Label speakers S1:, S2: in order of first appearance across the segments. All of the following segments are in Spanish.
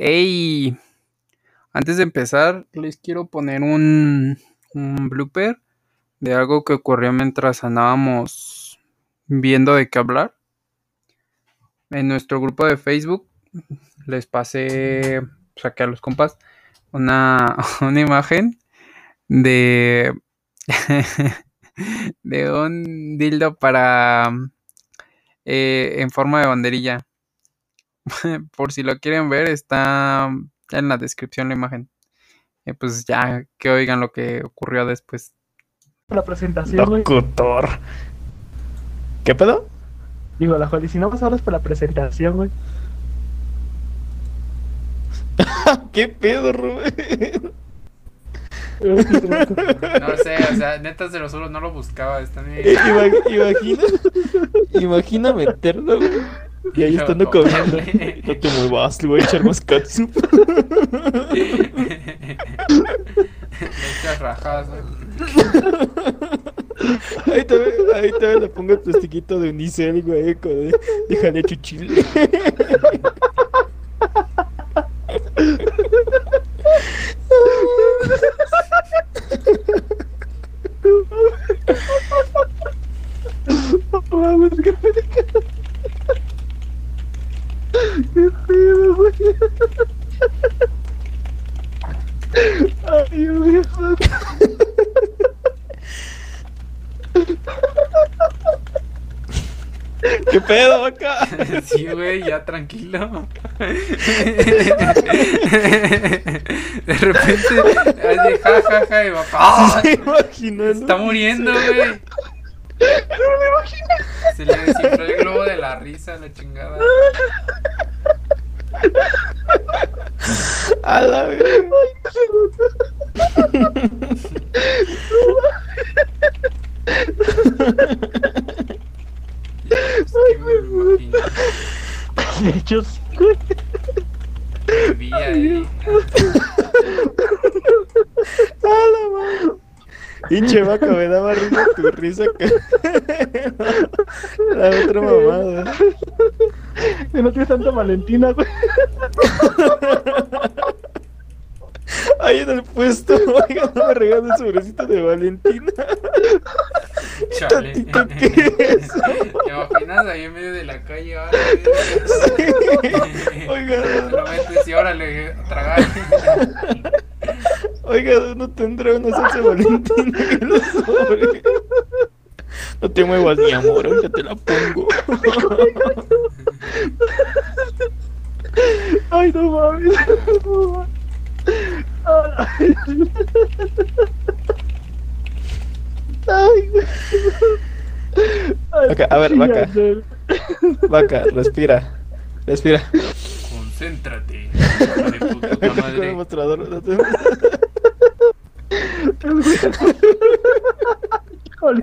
S1: Hey, antes de empezar, les quiero poner un, blooper de algo que ocurrió mientras andábamos viendo de qué hablar. En nuestro grupo de Facebook les pasé, saqué a los compas, una, una imagen de, de un dildo para eh, en forma de banderilla. Por si lo quieren ver, está en la descripción la imagen. Eh, pues ya que oigan lo que ocurrió después.
S2: la presentación, güey.
S3: Locutor. ¿Qué pedo?
S2: Digo, la Joli, si no más hablas para la presentación, güey.
S3: ¿Qué pedo, Rubén?
S1: No sé, o sea, neta se lo solo no lo buscaba. Está
S3: ima- imagina, imagina meterlo, güey. Y ahí estando
S1: No,
S3: comiendo. No te muevas, le voy a echar más catsup.
S1: Muchas rajadas.
S3: Ahí también, ahí también le pongo el plastiquito de unicel, güey, con de, déjale chuchile.
S2: No mames, qué. Qué pedo, güey. Ay, Dios.
S3: ¿Qué pedo, acá?
S1: Sí, güey, ya tranquilo. De repente, así, ja, ja, ja, y va.
S3: ¿Se imagina,
S1: Está muriendo, güey. Se le desinfló el globo de la risa, la chingada.
S3: A la vez.
S1: Me lo imagino.
S2: De hecho, sí, güey.
S1: Vi ahí.
S3: A la madre. Pinche vaca, me daba risa tu risa que. La otra mamada.
S2: Que no tienes tanta Valentina, güey.
S3: Ahí en el puesto, oiga, no me regalen el sobrecito de Valentina.
S1: Chale.
S3: Tantito queso.
S1: ¿Te imaginas ahí en medio de la calle? ahora,
S3: Oiga,
S1: Lo metes y órale, a tragar.
S3: Oiga, no tendrá una salsa Valentina que lo sobre. No te muevas, mi amor, ahorita te la pongo.
S2: Ay, no mames. No mames. Ay, Ay,
S3: Ok, a ver, vaca. Vaca, respira. Respira.
S1: Concéntrate. hijo de puta madre.
S3: mostrador. no te-
S2: Híjole,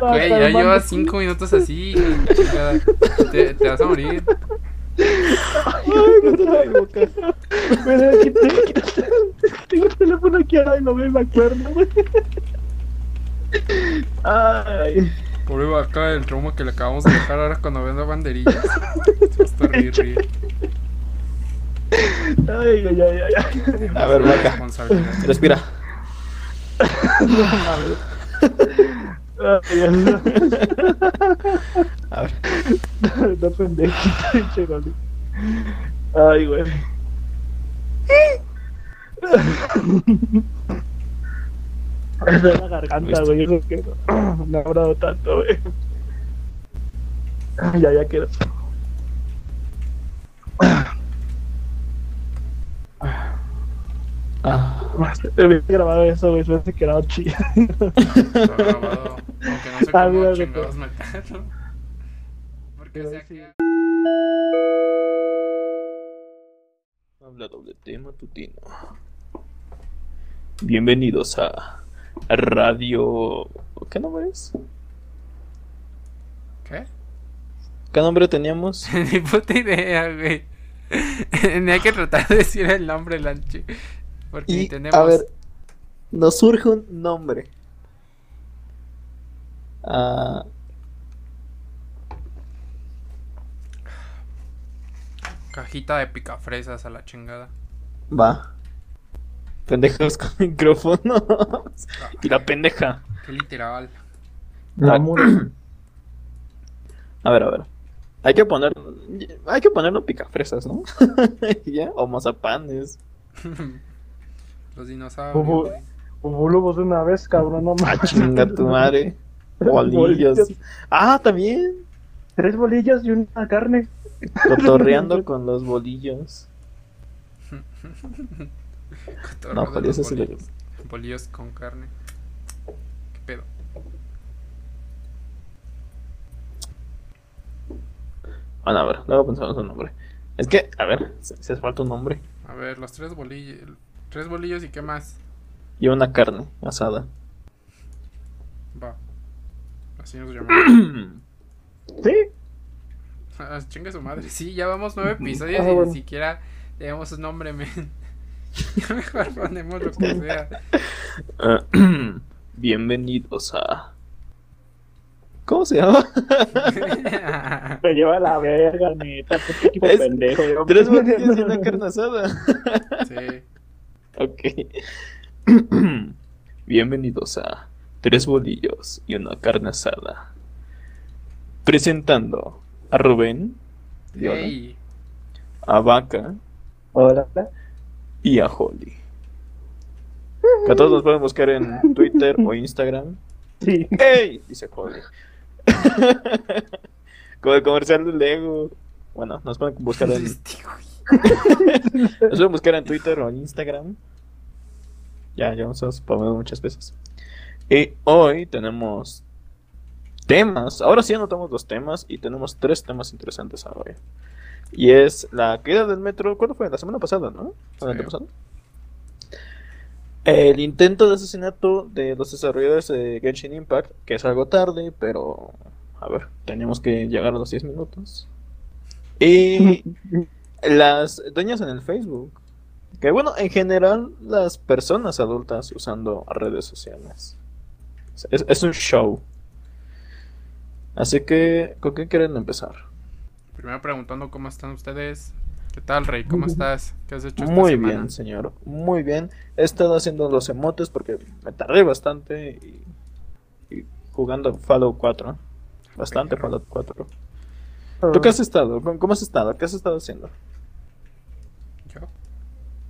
S1: Güey, ya llevas cinco minutos así. Te, te vas a morir.
S3: Ay, no te la boca.
S2: Pero aquí tengo, tengo el teléfono aquí ahora y no me acuerdo, güey. Ay,
S1: Pobre vaca, el trauma que le acabamos de dejar ahora cuando venda banderillas. Se va a estar rir, rir.
S2: Ay, ay, ay, ay.
S3: A ver, vaca. Respira.
S2: No mames.
S3: A ver.
S2: no, no pendejito. Ay, güey. Es de la garganta, güey. Eso que no, no ha hablado tanto, güey. Ya, ya quiero.
S3: Ah.
S2: He grabado eso, güey. Se me hace que era chido.
S1: Está grabado. Aunque no sé
S2: Ah,
S1: cómo
S2: mira,
S1: chingados meterlo. Porque
S2: Pero
S1: sea
S2: sí.
S1: que.
S3: Habla doble T matutino. Bienvenidos a Radio. ¿Qué nombre es?
S1: ¿Qué?
S3: ¿Qué nombre teníamos?
S1: Ni puta idea, güey. Ni hay que tratar de decir el nombre, Lanchi. Porque
S3: Y,
S1: tenemos.
S3: a ver, nos surge un nombre. Ah,
S1: Cajita de picafresas a la chingada.
S3: Va. Pendejos con micrófonos. Y la pendeja.
S1: Qué literal.
S3: Ah.
S2: Mamón.
S3: A ver, a ver. Hay que poner. Hay que ponerlo picafresas, ¿no? ¿Ya? O mazapanes.
S1: Los dinosaurios.
S2: Hubo lobos una vez, cabrón, no
S3: Ah,
S2: manches.
S3: chinga tu madre. Bolillos. Ah, también.
S2: Tres bolillas y una carne.
S3: Cotorreando con los bolillos. No,
S1: de
S3: joder,
S1: los
S3: ese sí lo-
S1: bolillos. Bolillos con carne. ¿Qué pedo?
S3: Bueno, a ver, luego pensamos un nombre. Es que, a ver, se hace falta un nombre.
S1: A ver, los tres bolillos. Tres bolillos y qué más.
S3: Y una carne asada.
S1: Va. Así nos llamamos.
S2: Sí,
S1: Ah, Chinga su madre. Sí, ya vamos nueve episodios
S2: Ah,
S1: y
S2: bueno.
S1: ni siquiera tenemos un nombre, men. Ya mejor ponemos lo que sea.
S3: Ah, Bienvenidos a. ¿Cómo se llama?
S2: me lleva la verga, neta. Qué
S3: Es-
S2: pendejo. yo.
S3: Tres bolillos y una carne asada.
S1: sí.
S3: Ok. Bienvenidos a Tres bolillos y una carne asada. Presentando a Rubén, y hola,
S1: Ey.
S3: a Vaca
S2: Hola.
S3: y a Holly. Que a todos nos pueden buscar en Twitter o Instagram.
S2: Sí.
S3: ¡Ey! Dice Holly. Como el comercial de Lego. Bueno, nos pueden buscar en,
S1: Este,
S3: nos pueden buscar en Twitter o en Instagram. Ya, ya nos hemos pomado muchas veces. Y hoy tenemos temas. Ahora sí anotamos los temas y tenemos tres temas interesantes ahora. Y es la caída del metro. ¿Cuándo fue? La semana pasada, ¿no? ¿O el
S1: Sí.
S3: antepasado? El intento de asesinato de los desarrolladores de Genshin Impact, que es algo tarde, pero a ver, tenemos que llegar a los 10 minutos. Y las dueñas en el Facebook. Que bueno, en general, las personas adultas usando redes sociales. Es, es un show. Así que, ¿con qué quieren empezar?
S1: Primero preguntando cómo están ustedes. ¿Qué tal, Rey? ¿Cómo estás? ¿Qué has hecho esta
S3: Muy
S1: semana?
S3: bien, señor. Muy bien. He estado haciendo los emotes porque me tardé bastante y, y jugando Fallout 4. Bastante. Fallout 4. ¿Tú qué has estado? ¿Cómo has estado? ¿Qué has estado haciendo?
S1: Yo.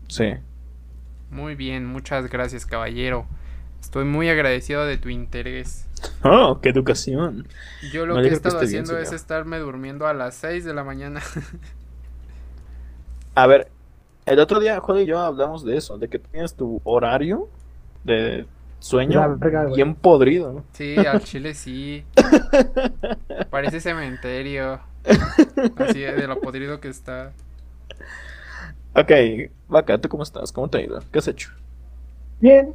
S3: Sí.
S1: Muy bien, muchas gracias, caballero. Estoy muy agradecido de tu interés.
S3: Oh, qué educación.
S1: Yo lo
S3: Me
S1: que he
S3: que
S1: estado
S3: bien,
S1: haciendo es estarme durmiendo a las 6 de la mañana.
S3: A ver, el otro día, Joder y yo hablamos de eso, de que tienes tu horario de sueño
S2: verga,
S3: bien podrido.
S1: Sí, al chile sí. Parece cementerio. Así de lo podrido que está.
S3: Ok, Vaca, ¿tú cómo estás? ¿Cómo te ha ido? ¿Qué has hecho?
S2: Bien.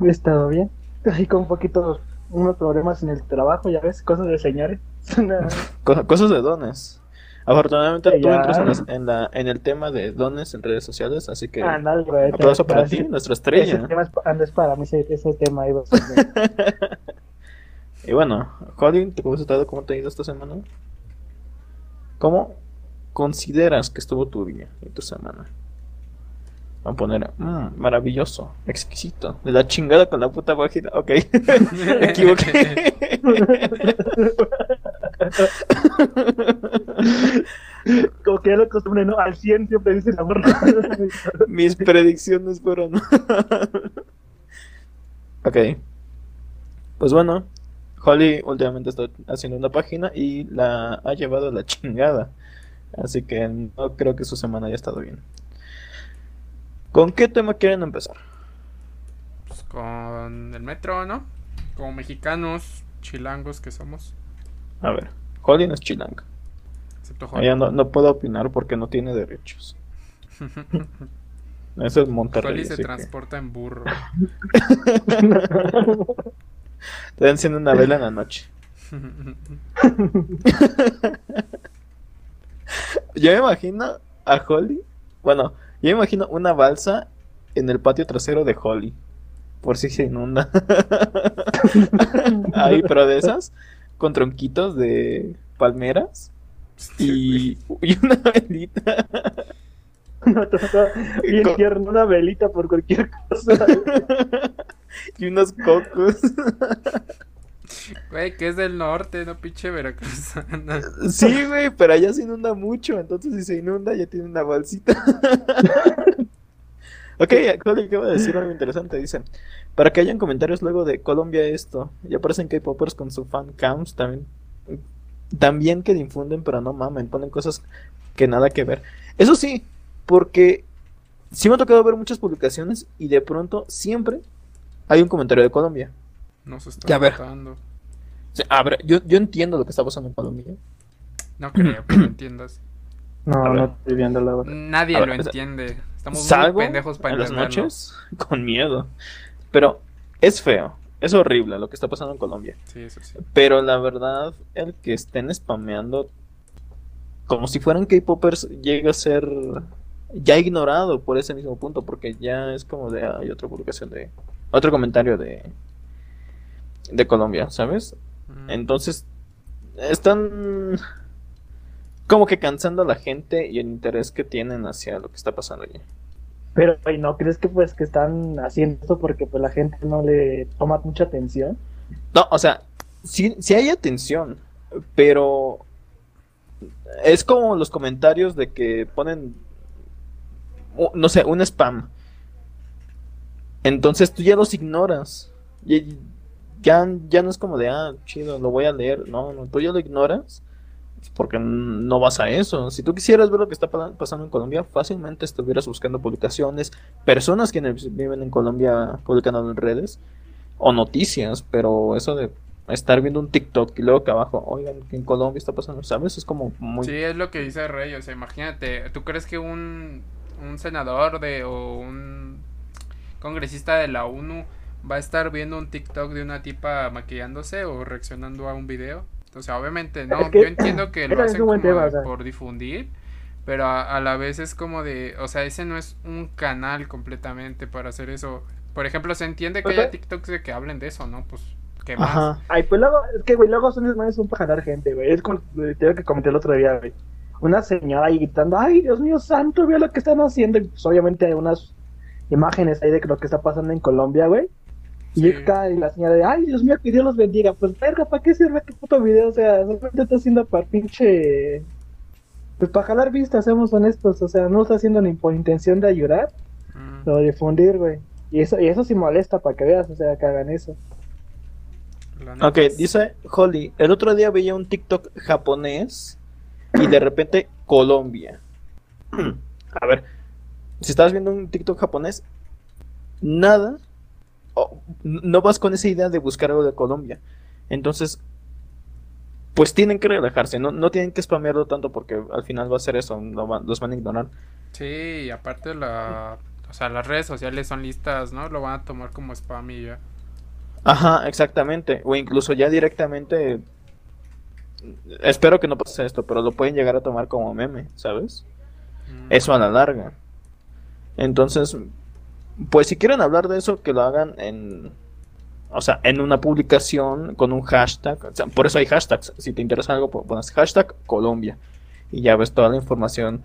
S2: He estado bien. Así con un poquito, unos problemas en el trabajo, ya ves, cosas de señores.
S3: Cosas de dones. Afortunadamente tú
S2: Ya.
S3: entras en, las- en la, en el tema de dones en redes sociales, así que
S2: Ah, nada, güey.
S3: aplauso para ti, nuestra
S2: Ese
S3: estrella.
S2: tema es, pa- anda, es para mí, ese, ese tema iba a ser bien.
S3: Y bueno, Holly, ¿tú ¿cómo estado? ¿Cómo te ha ido esta semana? ¿Cómo consideras que estuvo tu día y tu semana? Vamos a poner, mm, maravilloso, exquisito, de la chingada con la puta página. Ok, me equivoqué.
S2: Como que ya lo costumbre, ¿no? Al 100 siempre dice la.
S3: Mis predicciones fueron. ok. Pues bueno, Holly últimamente está haciendo una página y la ha llevado a la chingada. Así que no creo que su semana haya estado bien. ¿Con qué tema quieren empezar?
S1: Pues con el metro, ¿no? Como mexicanos, chilangos que somos.
S3: A ver, Holly no es chilango.
S1: Excepto
S3: Ella
S1: Holly.
S3: no, no puede opinar porque no tiene derechos. Eso es Monterrey.
S1: Holly se
S3: que-
S1: transporta en burro.
S3: Te enciende una vela en la noche. Yo me imagino a Holly. Bueno, yo me imagino una balsa en el patio trasero de Holly. Por si se inunda. Ahí, pero de esas, con tronquitos de palmeras. y, y una velita.
S2: No, todo bien
S3: Con-
S2: tierno, una velita por cualquier cosa.
S3: y unos cocos.
S1: Güey, que es del norte, no pinche veracruzana.
S3: Sí, güey, pero allá se inunda mucho, entonces si se inunda ya tiene una bolsita. ok, Coli acaba de decir algo interesante, dice, para que hayan comentarios luego de Colombia esto, y aparecen K-popers con su fan cams también, también que difunden, pero no mamen, ponen cosas que nada que ver. Eso sí, porque sí me ha tocado ver muchas publicaciones y de pronto siempre hay un comentario de Colombia.
S1: No se está
S3: Ya, a ver.
S1: notando.
S3: O sea, a ver, yo, yo entiendo lo que está pasando en Colombia.
S1: No creo que lo entiendas.
S2: No,
S3: A
S2: no estoy viendo la hora.
S1: Nadie
S3: A ver,
S1: lo
S3: o sea,
S1: entiende. Estamos
S3: Salgo
S1: muy pendejos para
S3: en las noches con miedo. Pero es feo, es horrible lo que está pasando en Colombia.
S1: Sí, eso sí.
S3: Pero la verdad, el que estén spameando como si fueran K-popers llega a ser ya ignorado por ese mismo punto, porque ya es como de hay otra publicación de otro comentario de de Colombia, ¿sabes?
S1: Mm.
S3: Entonces están como que cansando a la gente y el interés que tienen hacia lo que está pasando allí.
S2: Pero, ¿y no crees que pues que están haciendo esto porque pues la gente no le toma mucha atención?
S3: No, o sea, sí, sí hay atención, pero es como los comentarios de que ponen, no sé, un spam. Entonces tú ya los ignoras. Y ya, ya no es como de, ah, chido, lo voy a leer. No, no, tú ya lo ignoras porque no vas a eso. Si tú quisieras ver lo que está pa- pasando en Colombia, fácilmente estuvieras buscando publicaciones, personas que viven en Colombia publicando en redes o noticias, pero eso de estar viendo un TikTok y luego que abajo, oigan, que en Colombia está pasando, ¿sabes? Es como muy...
S1: Sí, es lo que dice Rey. O sea, imagínate, ¿tú crees que un, un senador de o un congresista de la ONU va a estar viendo un TikTok de una tipa maquillándose o reaccionando a un video? O sea, obviamente no.
S2: Es que-
S1: Yo entiendo que lo hacen como
S2: tema,
S1: de-
S2: o sea.
S1: por difundir, pero a, a la vez es como de, o sea, ese no es un canal completamente para hacer eso. Por ejemplo, se entiende que
S2: Pues,
S1: haya
S2: eh.
S1: TikToks de que hablen de eso, ¿no? Pues, ¿qué más?
S3: Ajá.
S2: Ay, pues luego, es que, güey, luego son desmanes un para jalar gente, güey. Es como te digo que comenté el otro día, güey. Una señora ahí gritando, ay, Dios mío santo, veo lo que están haciendo. Y pues obviamente hay unas imágenes ahí de lo que está pasando en Colombia, güey. Y
S1: Sí.
S2: llega y la señora de, ay, Dios mío, que Dios los bendiga. Pues, verga, ¿para qué sirve este puto video? O sea, solamente está haciendo para pinche... Pues para jalar vistas, seamos honestos. O sea, no lo está haciendo ni por intención de ayudar
S1: Mm.
S2: o difundir, güey. Y eso, y eso sí molesta para que veas, o sea, que hagan eso.
S3: Ok,
S1: es-
S3: dice Holly, el otro día veía un TikTok japonés y de repente Colombia. A ver, si estás viendo un TikTok japonés, nada, no vas con esa idea de buscar algo de Colombia. Entonces, pues tienen que relajarse, no, no tienen que spamearlo tanto porque al final va a ser eso, lo van- los van a ignorar.
S1: Sí, y aparte la, o sea, las redes sociales son listas, ¿no? Lo van a tomar como spam y ya.
S3: Ajá, exactamente. O incluso ya directamente. Espero que no pase esto, pero lo pueden llegar a tomar como meme, ¿sabes?
S1: Mm.
S3: Eso a la larga. Entonces, pues si quieren hablar de eso, que lo hagan en. O sea, en una publicación con un hashtag. O sea, por eso hay hashtags. Si te interesa algo, pues pones hashtag Colombia. Y ya ves toda la información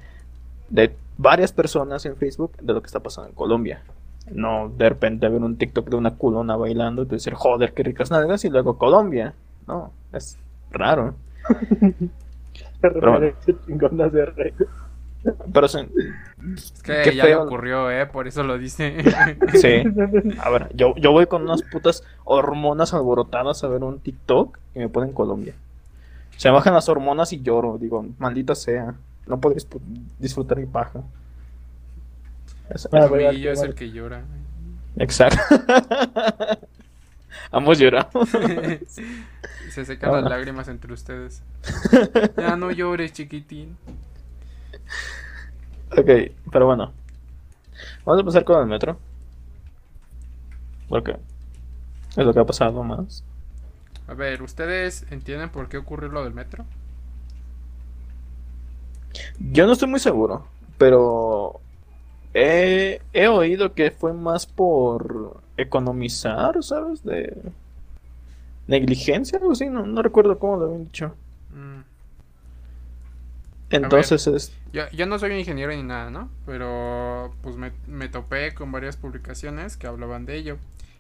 S3: de varias personas en Facebook de lo que está pasando en Colombia. No de repente ver un TikTok de una culona bailando y decir, joder, qué ricas nalgas, y luego Colombia. No, es raro. Pero sí,
S1: Es que
S3: qué
S1: ya le ocurrió, ¿eh? Por eso lo dice.
S3: sí. A ver, yo, yo voy con unas putas hormonas alborotadas a ver un TikTok y me ponen Colombia. Se me bajan las hormonas y lloro. Digo, maldita sea. No disfr- disfrutar mi paja. Es-
S1: El es el que llora.
S3: Exacto. Ambos lloramos.
S1: Se secan las
S3: Ah.
S1: lágrimas entre ustedes. Ya no llores, chiquitín.
S3: Ok, pero bueno. Vamos a empezar con el metro. Porque es lo que ha pasado más.
S1: A ver, ¿ustedes entienden por qué ocurrió lo del metro?
S3: Yo no estoy muy seguro, pero he, he oído que fue más por economizar, ¿sabes? De negligencia, algo así, no, no recuerdo cómo lo habían dicho.
S1: Mm.
S3: Entonces es...
S1: Yo, yo no soy un ingeniero ni nada, ¿no? Pero pues me, me topé con varias publicaciones que hablaban de ello.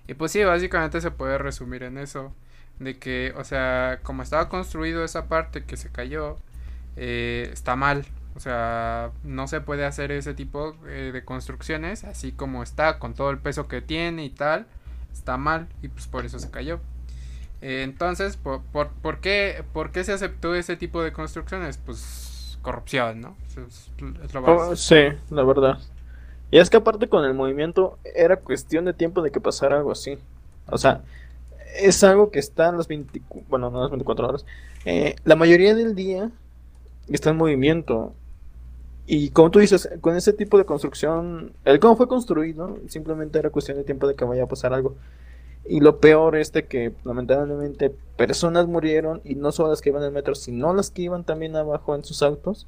S1: Y pues sí, básicamente se puede resumir en eso. De que, o sea, como estaba construido esa parte que se cayó, eh, está mal. O sea, no se puede hacer ese tipo eh, de construcciones así como está, con todo el peso que tiene y tal. Está mal y pues por eso se cayó. Eh, entonces, ¿por, por, por qué, ¿por qué se aceptó ese tipo de construcciones? Pues corrupción, ¿no? Eso es, es lo
S3: Oh, sí, la verdad. Y es que aparte con el movimiento era cuestión de tiempo de que pasara algo así. O sea, es algo que está en las 20, bueno, no las 24 horas. Eh, la mayoría del día está en movimiento. Y como tú dices, con ese tipo de construcción, el cómo fue construido, simplemente era cuestión de tiempo de que vaya a pasar algo. Y lo peor es de que lamentablemente personas murieron y no solo las que iban en el metro, sino las que iban también abajo en sus autos.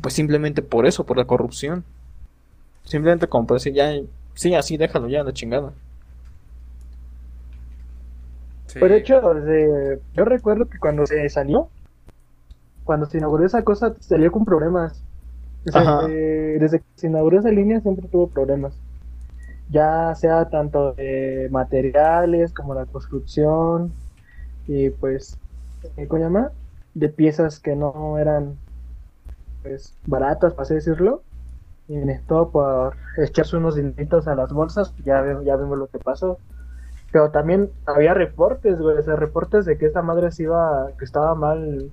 S3: Pues simplemente por eso, por la corrupción. Simplemente como por decir, ya, sí, así déjalo ya, la chingada.
S1: Sí.
S2: Pero de hecho, desde- yo recuerdo que cuando se salió, cuando se inauguró esa cosa, salió con problemas. O sea,
S3: Ajá.
S2: eh, desde que se inauguró esa línea siempre tuvo problemas. Ya sea tanto de materiales como la construcción y pues, eh, ¿cómo llama? De piezas que no eran pues baratas, para así decirlo. Y todo por echarse unos dineritos a las bolsas, ya, ya vimos lo que pasó. Pero también había reportes, güey, o sea, reportes de que esta madre se iba, que estaba mal,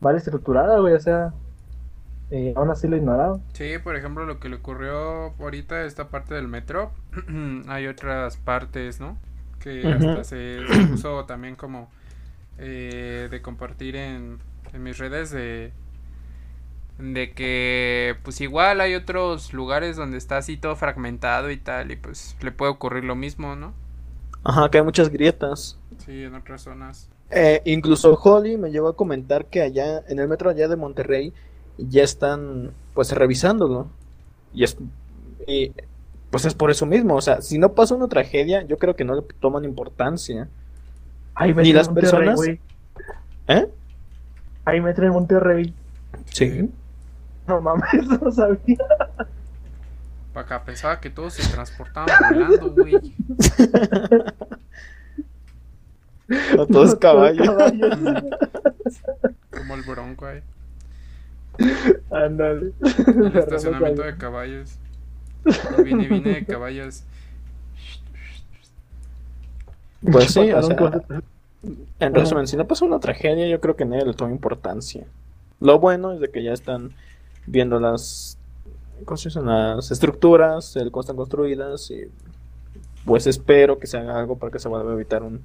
S2: mal estructurada, güey, o sea, y aún así lo ignoraron.
S1: Sí, por ejemplo, lo que le ocurrió ahorita a esta parte del metro, hay otras partes, ¿no? Que hasta se, se puso también como eh, de compartir en, en mis redes de, de que pues igual hay otros lugares donde está así todo fragmentado y tal y pues le puede ocurrir lo mismo, ¿no?
S3: Ajá, que hay muchas grietas.
S1: Sí, en otras zonas.
S3: Eh, incluso Holly me llegó a comentar que allá, en el metro allá de Monterrey, ya están pues revisándolo. Y es, y, pues es por eso mismo, o sea, si no pasa una tragedia, yo creo que no le toman importancia.
S2: Ahí
S3: Ni las personas-
S2: güey.
S3: ¿Eh?
S2: Ahí metro en Monterrey.
S3: Sí.
S2: No mames, no sabía.
S1: Para acá pensaba que todos se transportaban volando, güey.
S3: No, todos caballos.
S1: Como el bronco ahí.
S2: Ándale.
S1: El estacionamiento de caballos. Y Vine, vine de caballos.
S3: Pues sí, o sea, en resumen, si no pasa una tragedia, yo creo que nadie le toma importancia. Lo bueno es de que ya están viendo las, las estructuras, el cómo están construidas y pues espero que se haga algo para que se vuelva a evitar un,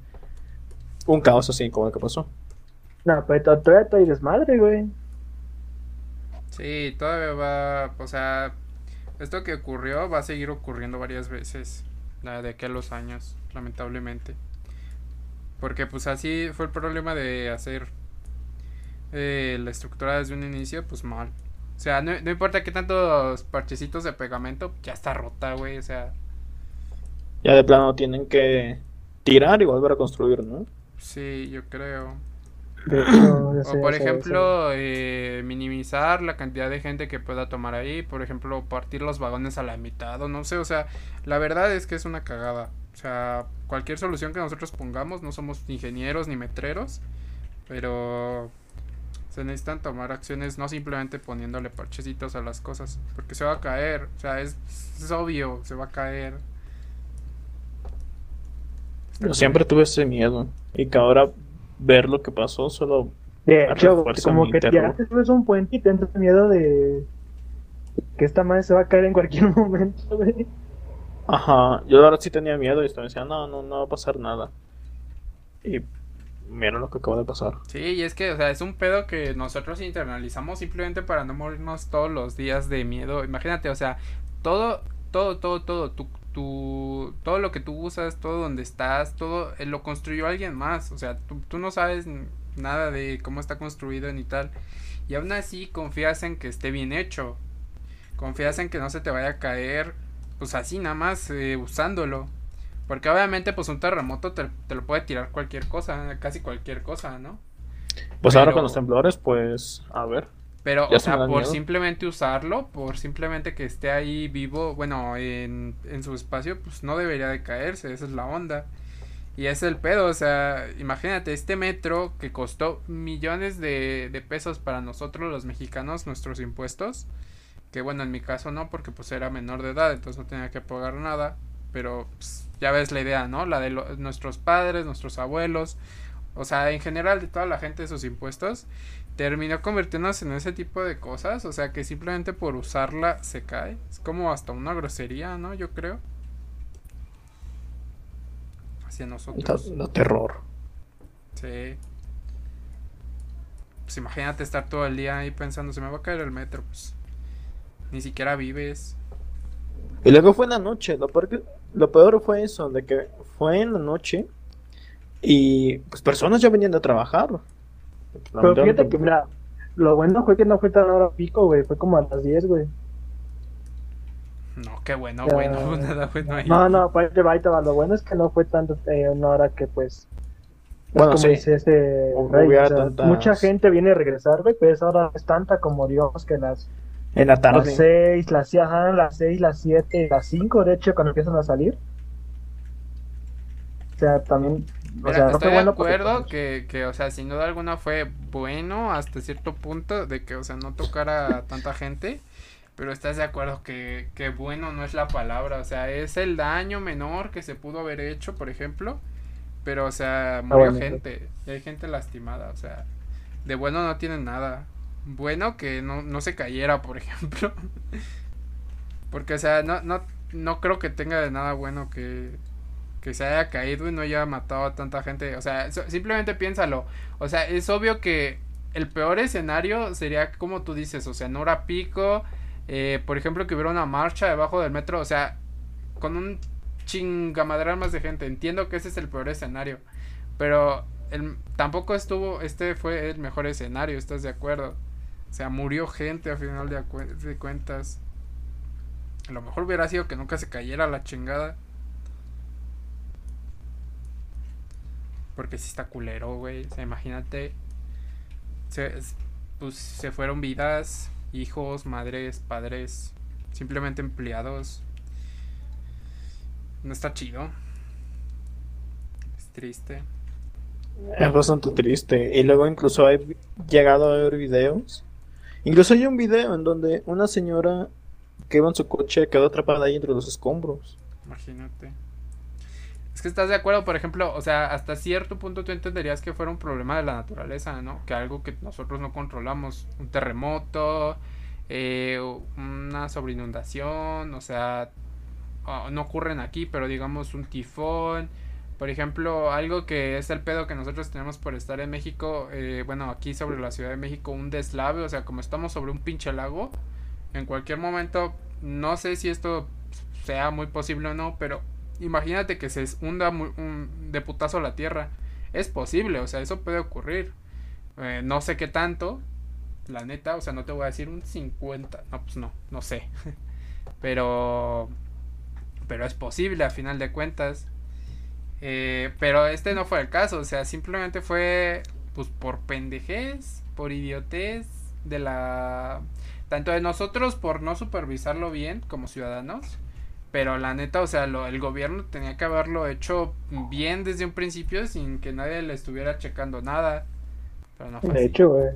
S3: un caos así como el que pasó.
S2: No, pero to- todavía estoy desmadre, güey.
S1: Sí, todavía va. O sea, esto que ocurrió va a seguir ocurriendo varias veces. La de aquí a los años, lamentablemente. Porque, pues así fue el problema de hacer eh, la estructura desde un inicio, pues mal. O sea, no, no importa qué tantos parchecitos de pegamento, ya está rota, güey. O sea,
S3: Ya de plano tienen que tirar y volver a construir, ¿no?
S1: sí, yo creo.
S2: De hecho, ya
S1: O
S2: sé,
S1: por
S2: sé,
S1: ejemplo, eh, minimizar la cantidad de gente que pueda tomar ahí. Por ejemplo, partir los vagones a la mitad o no sé. O sea, la verdad es que es una cagada. O sea, cualquier solución que nosotros pongamos, no somos ingenieros ni metreros. Pero se necesitan tomar acciones, no simplemente poniéndole parchecitos a las cosas. Porque se va a caer. O sea, es, es obvio, se va a caer.
S3: Yo siempre tuve ese miedo y que ahora ver lo que pasó solo
S2: De hecho, como que ya te subes un puente y te entra miedo de que esta madre se va a caer en cualquier momento, güey.
S3: Ajá, yo ahora sí tenía miedo y estaba diciendo, no, no, no va a pasar nada. Y mira lo que acaba de pasar.
S1: Sí, y es que, o sea, es un pedo que nosotros internalizamos simplemente para no morirnos todos los días de miedo. Imagínate, o sea, todo, todo, todo, todo, tu, tu, todo lo que tú usas, todo donde estás, todo eh, lo construyó alguien más. O sea, tú, tú no sabes nada de cómo está construido ni tal. Y aún así confías en que esté bien hecho. Confías en que no se te vaya a caer, pues así nada más, eh, usándolo. Porque obviamente, pues un terremoto te, te lo puede tirar cualquier cosa, casi cualquier cosa, ¿no?
S3: Pues ahora con los temblores, pues, a ver.
S1: Pero, o sea, por
S3: miedo.
S1: simplemente usarlo, por simplemente que esté ahí vivo, bueno, en, en su espacio, pues no debería de caerse, esa es la onda. Y es el pedo, o sea, imagínate, este metro que costó millones de, de pesos para nosotros los mexicanos, nuestros impuestos, que bueno, en mi caso no, porque pues era menor de edad, entonces no tenía que pagar nada, pero pues, ya ves la idea, ¿no? La de lo- nuestros padres, nuestros abuelos, o sea, en general de toda la gente de sus impuestos, terminó convirtiéndose en ese tipo de cosas, o sea, que simplemente por usarla se cae. Es como hasta una grosería, ¿no? Yo creo. Hacia nosotros.
S3: da terror.
S1: Sí. Pues imagínate estar todo el día ahí pensando, se me va a caer el metro, pues. Ni siquiera vives.
S3: Y luego fue en la noche. Lo peor, lo peor fue eso, de que fue en la noche y pues personas ya venían de trabajar.
S2: Pero fíjate que, mira, lo bueno fue que no fue tan hora pico, güey. Fue como a las 10, güey.
S1: No, qué bueno,
S2: Ya.
S1: bueno, nada bueno ahí.
S2: No, no, pues ahí te va. Lo bueno es que no fue tanto eh, una hora que, pues. es
S3: Bueno,
S2: como
S3: sí.
S2: dice este
S3: Hu-
S2: Rey,
S3: hubiera
S2: o sea,
S3: tantas-
S2: Mucha gente viene a regresar, güey, pero esa hora es tanta como Dios que las,
S3: En la
S2: las
S3: tarde.
S2: 6, las, sí, ajá, las 6, las 7, las 5, de hecho, cuando empiezan a salir. O sea, también. O sea,
S1: estoy de acuerdo
S2: pues,
S1: que, que, o sea, sin duda alguna fue bueno hasta cierto punto de que, o sea, no tocara a tanta gente, pero estás de acuerdo que, que bueno no es la palabra, o sea, es el daño menor que se pudo haber hecho, por ejemplo, pero, o sea, murió
S2: bueno,
S1: gente, y hay gente lastimada, o sea, de bueno no tienen nada, bueno que no, no se cayera, por ejemplo, porque, o sea, no, no, no creo que tenga de nada bueno que, que se haya caído y no haya matado a tanta gente. O sea, simplemente piénsalo. O sea, es obvio que el peor escenario sería como tú dices, o sea, en hora pico, eh, por ejemplo, que hubiera una marcha debajo del metro, o sea, con un chingamadral más de gente. Entiendo que ese es el peor escenario, pero el, tampoco estuvo, este fue el mejor escenario, ¿estás de acuerdo? O sea, murió gente a final de, de cuentas. A lo mejor hubiera sido que nunca se cayera la chingada. Porque si está culero, güey. O sea, imagínate. Se, es- pues se fueron vidas, hijos, madres, padres, simplemente empleados. No está chido. Es triste.
S3: Es bastante triste. Y luego incluso he llegado a ver videos. Incluso hay un video en donde una señora que iba en su coche quedó atrapada ahí entre los escombros.
S1: Imagínate. Es que estás de acuerdo, por ejemplo, o sea, hasta cierto punto tú entenderías que fuera un problema de la naturaleza, ¿no? Que algo que nosotros no controlamos, un terremoto, eh, una sobreinundación, o sea, no ocurren aquí, pero digamos un tifón, por ejemplo, algo que es el pedo que nosotros tenemos por estar en México, eh, bueno, aquí sobre la Ciudad de México, un deslave, o sea, como estamos sobre un pinche lago, en cualquier momento, no sé si esto sea muy posible o no, pero imagínate que se hunda un- de putazo la tierra. Es posible, o sea, eso puede ocurrir. Eh, no sé qué tanto, la neta, o sea, no te voy a decir un 50, no, pues no, no sé. pero, pero es posible a final de cuentas. Eh, pero este no fue el caso, o sea, simplemente fue, pues, por pendejez, por idiotez de la... Tanto de nosotros por no supervisarlo bien como ciudadanos, pero la neta, o sea, lo, el gobierno tenía que haberlo hecho bien desde un principio sin que nadie le estuviera checando nada. Pero no fue
S2: De
S1: así.
S2: hecho, güey.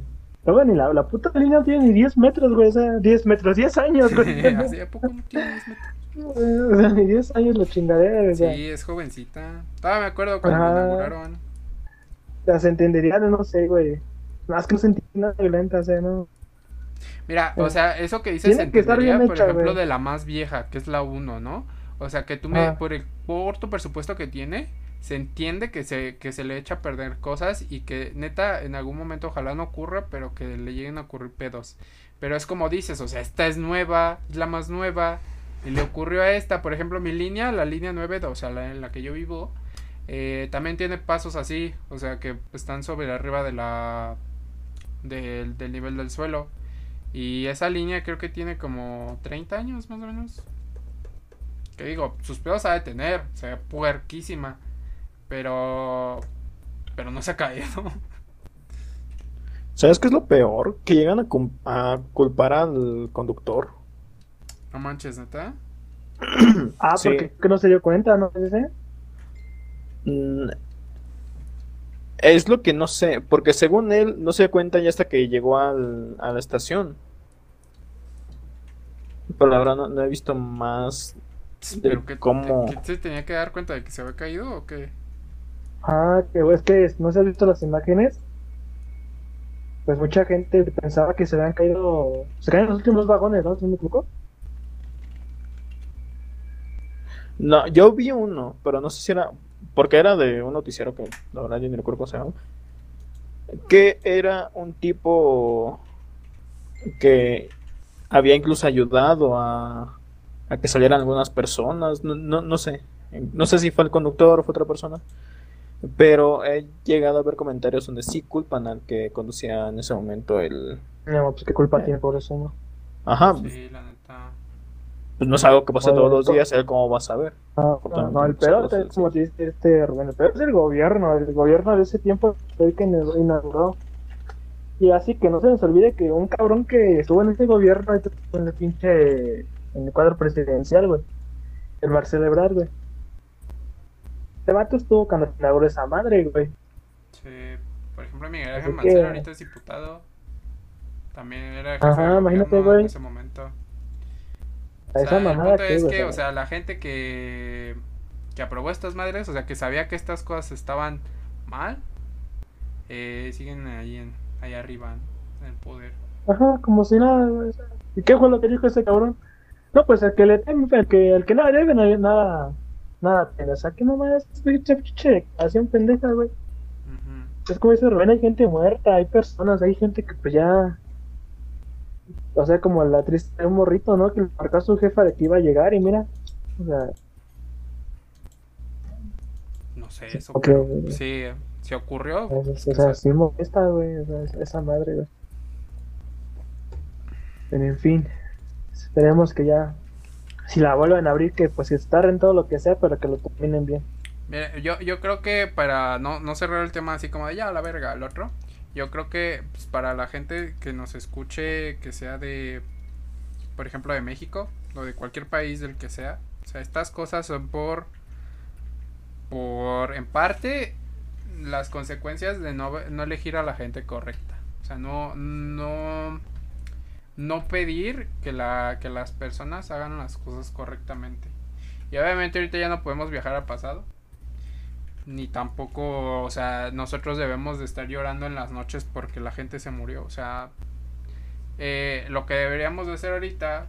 S2: Luego ni la, la puta línea no tiene ni 10 metros, güey. O sea, 10 metros, 10 años, güey.
S1: Así a poco no tiene diez metros.
S2: O sea, ni 10 años la chingadera.
S1: Sí, es jovencita. Todavía me acuerdo cuando
S2: Ajá.
S1: lo inauguraron.
S2: O sea, se entendería, no sé, güey. Más que no sentí nada violenta, o sea, no.
S1: Mira, o sea, eso que dices
S2: bien
S1: por ejemplo, de la más vieja, que es la 1, ¿no? O sea, que tú me,
S2: Ah.
S1: por el corto presupuesto que tiene, se entiende que se, que se le echa a perder cosas y que neta en algún momento ojalá no ocurra, pero que le lleguen a ocurrir pedos. Pero es como dices, o sea, esta es nueva, es la más nueva, y le ocurrió a esta, por ejemplo, mi línea, la línea 9, o sea, la en la que yo vivo, eh, también tiene pasos así, o sea, que están sobre arriba de la del, del nivel del suelo. Y esa línea creo que tiene como 30 años más o menos. Que digo, sus pedos ha de tener, o sea, puerquísima. Pero. Pero no se ha caído.
S3: ¿Sabes qué es lo peor? Que llegan a, culpar al conductor.
S1: No manches, neta.
S2: Ah,
S3: Sí.
S2: porque que no se dio cuenta, ¿no? ¿Ese?
S3: Mm, Es lo que no sé, porque según él no se dio cuenta ya hasta que llegó al- a la estación. Pero la verdad no, no he visto más de
S1: Pero que,
S3: cómo...
S1: que- que se tenía que dar cuenta de que se había caído o qué?
S2: Ah, que es que no se han visto las imágenes. Pues mucha gente pensaba que se habían caído. Se caen los últimos vagones, ¿no? ¿Sí me equivoco?
S3: No, yo vi uno, pero no sé si era... Porque era de un noticiero que la verdad yo ni recuerdo cómo se llama. Que era un tipo que había incluso ayudado a, a que salieran algunas personas. No, no, no sé. No sé si fue el conductor o fue otra persona. Pero he llegado a ver comentarios donde sí culpan al que conducía en ese momento el...
S2: No, pues qué culpa tiene por eso, ¿no?
S3: Ajá,
S1: Sí, la.
S3: Pues no es algo que pase todos los días, él cómo va a saber.
S2: No, no, el peor, es, como te dice este Rubén, el peor es el gobierno, el gobierno de ese tiempo fue el que ina- inauguró. Y así que no se nos olvide que un cabrón que estuvo en ese gobierno, en el pinche, en el cuadro presidencial, güey. El Marcelo Ebrard, güey. Este vato estuvo cuando se inauguró esa madre, güey.
S1: Sí, por ejemplo, Miguel Ángel Mancera
S2: que-
S1: ahorita es diputado. También era jefe
S2: Ajá,
S1: de
S2: imagínate,
S1: gobierno
S2: güey.
S1: en ese momento. O sea, el punto es que,
S2: o sea,
S1: la gente que, que aprobó estas madres, o sea, que sabía que estas cosas estaban mal, eh, siguen ahí, en, ahí arriba, en el poder.
S2: Ajá, como si nada, ¿Y qué fue lo que dijo ese cabrón? No, pues el que le teme, el que, el que nada debe, nada, nada, nada tiene. O sea, que nomás es pinche, pinche declaración pendeja, güey. Es como dice Rubén, hay gente muerta, hay personas, hay gente que pues ya... O sea, como la triste de un morrito, ¿no? Que le marcó a su jefa de que iba a llegar y mira, o sea,
S1: No sé, eso,
S2: Ok.
S1: pero sí, se ocurrió.
S2: es- es- o sea, sí molesta, güey, o sea, es- esa madre, güey. Pero en fin, esperemos que ya, si la vuelven a abrir, que pues está rentado lo que sea, pero que lo terminen bien.
S1: Mira, yo, yo creo que para no, no cerrar el tema así como de ya la verga, el otro, yo creo que pues, para la gente que nos escuche, que sea de, por ejemplo, de México o de cualquier país del que sea, o sea, estas cosas son por, por, en parte, las consecuencias de no, no elegir a la gente correcta. O sea, no, no, no pedir que, la, que las personas hagan las cosas correctamente. Y obviamente ahorita ya no podemos viajar al pasado. Ni tampoco, o sea, nosotros debemos de estar llorando en las noches porque la gente se murió. O sea, eh, lo que deberíamos de hacer ahorita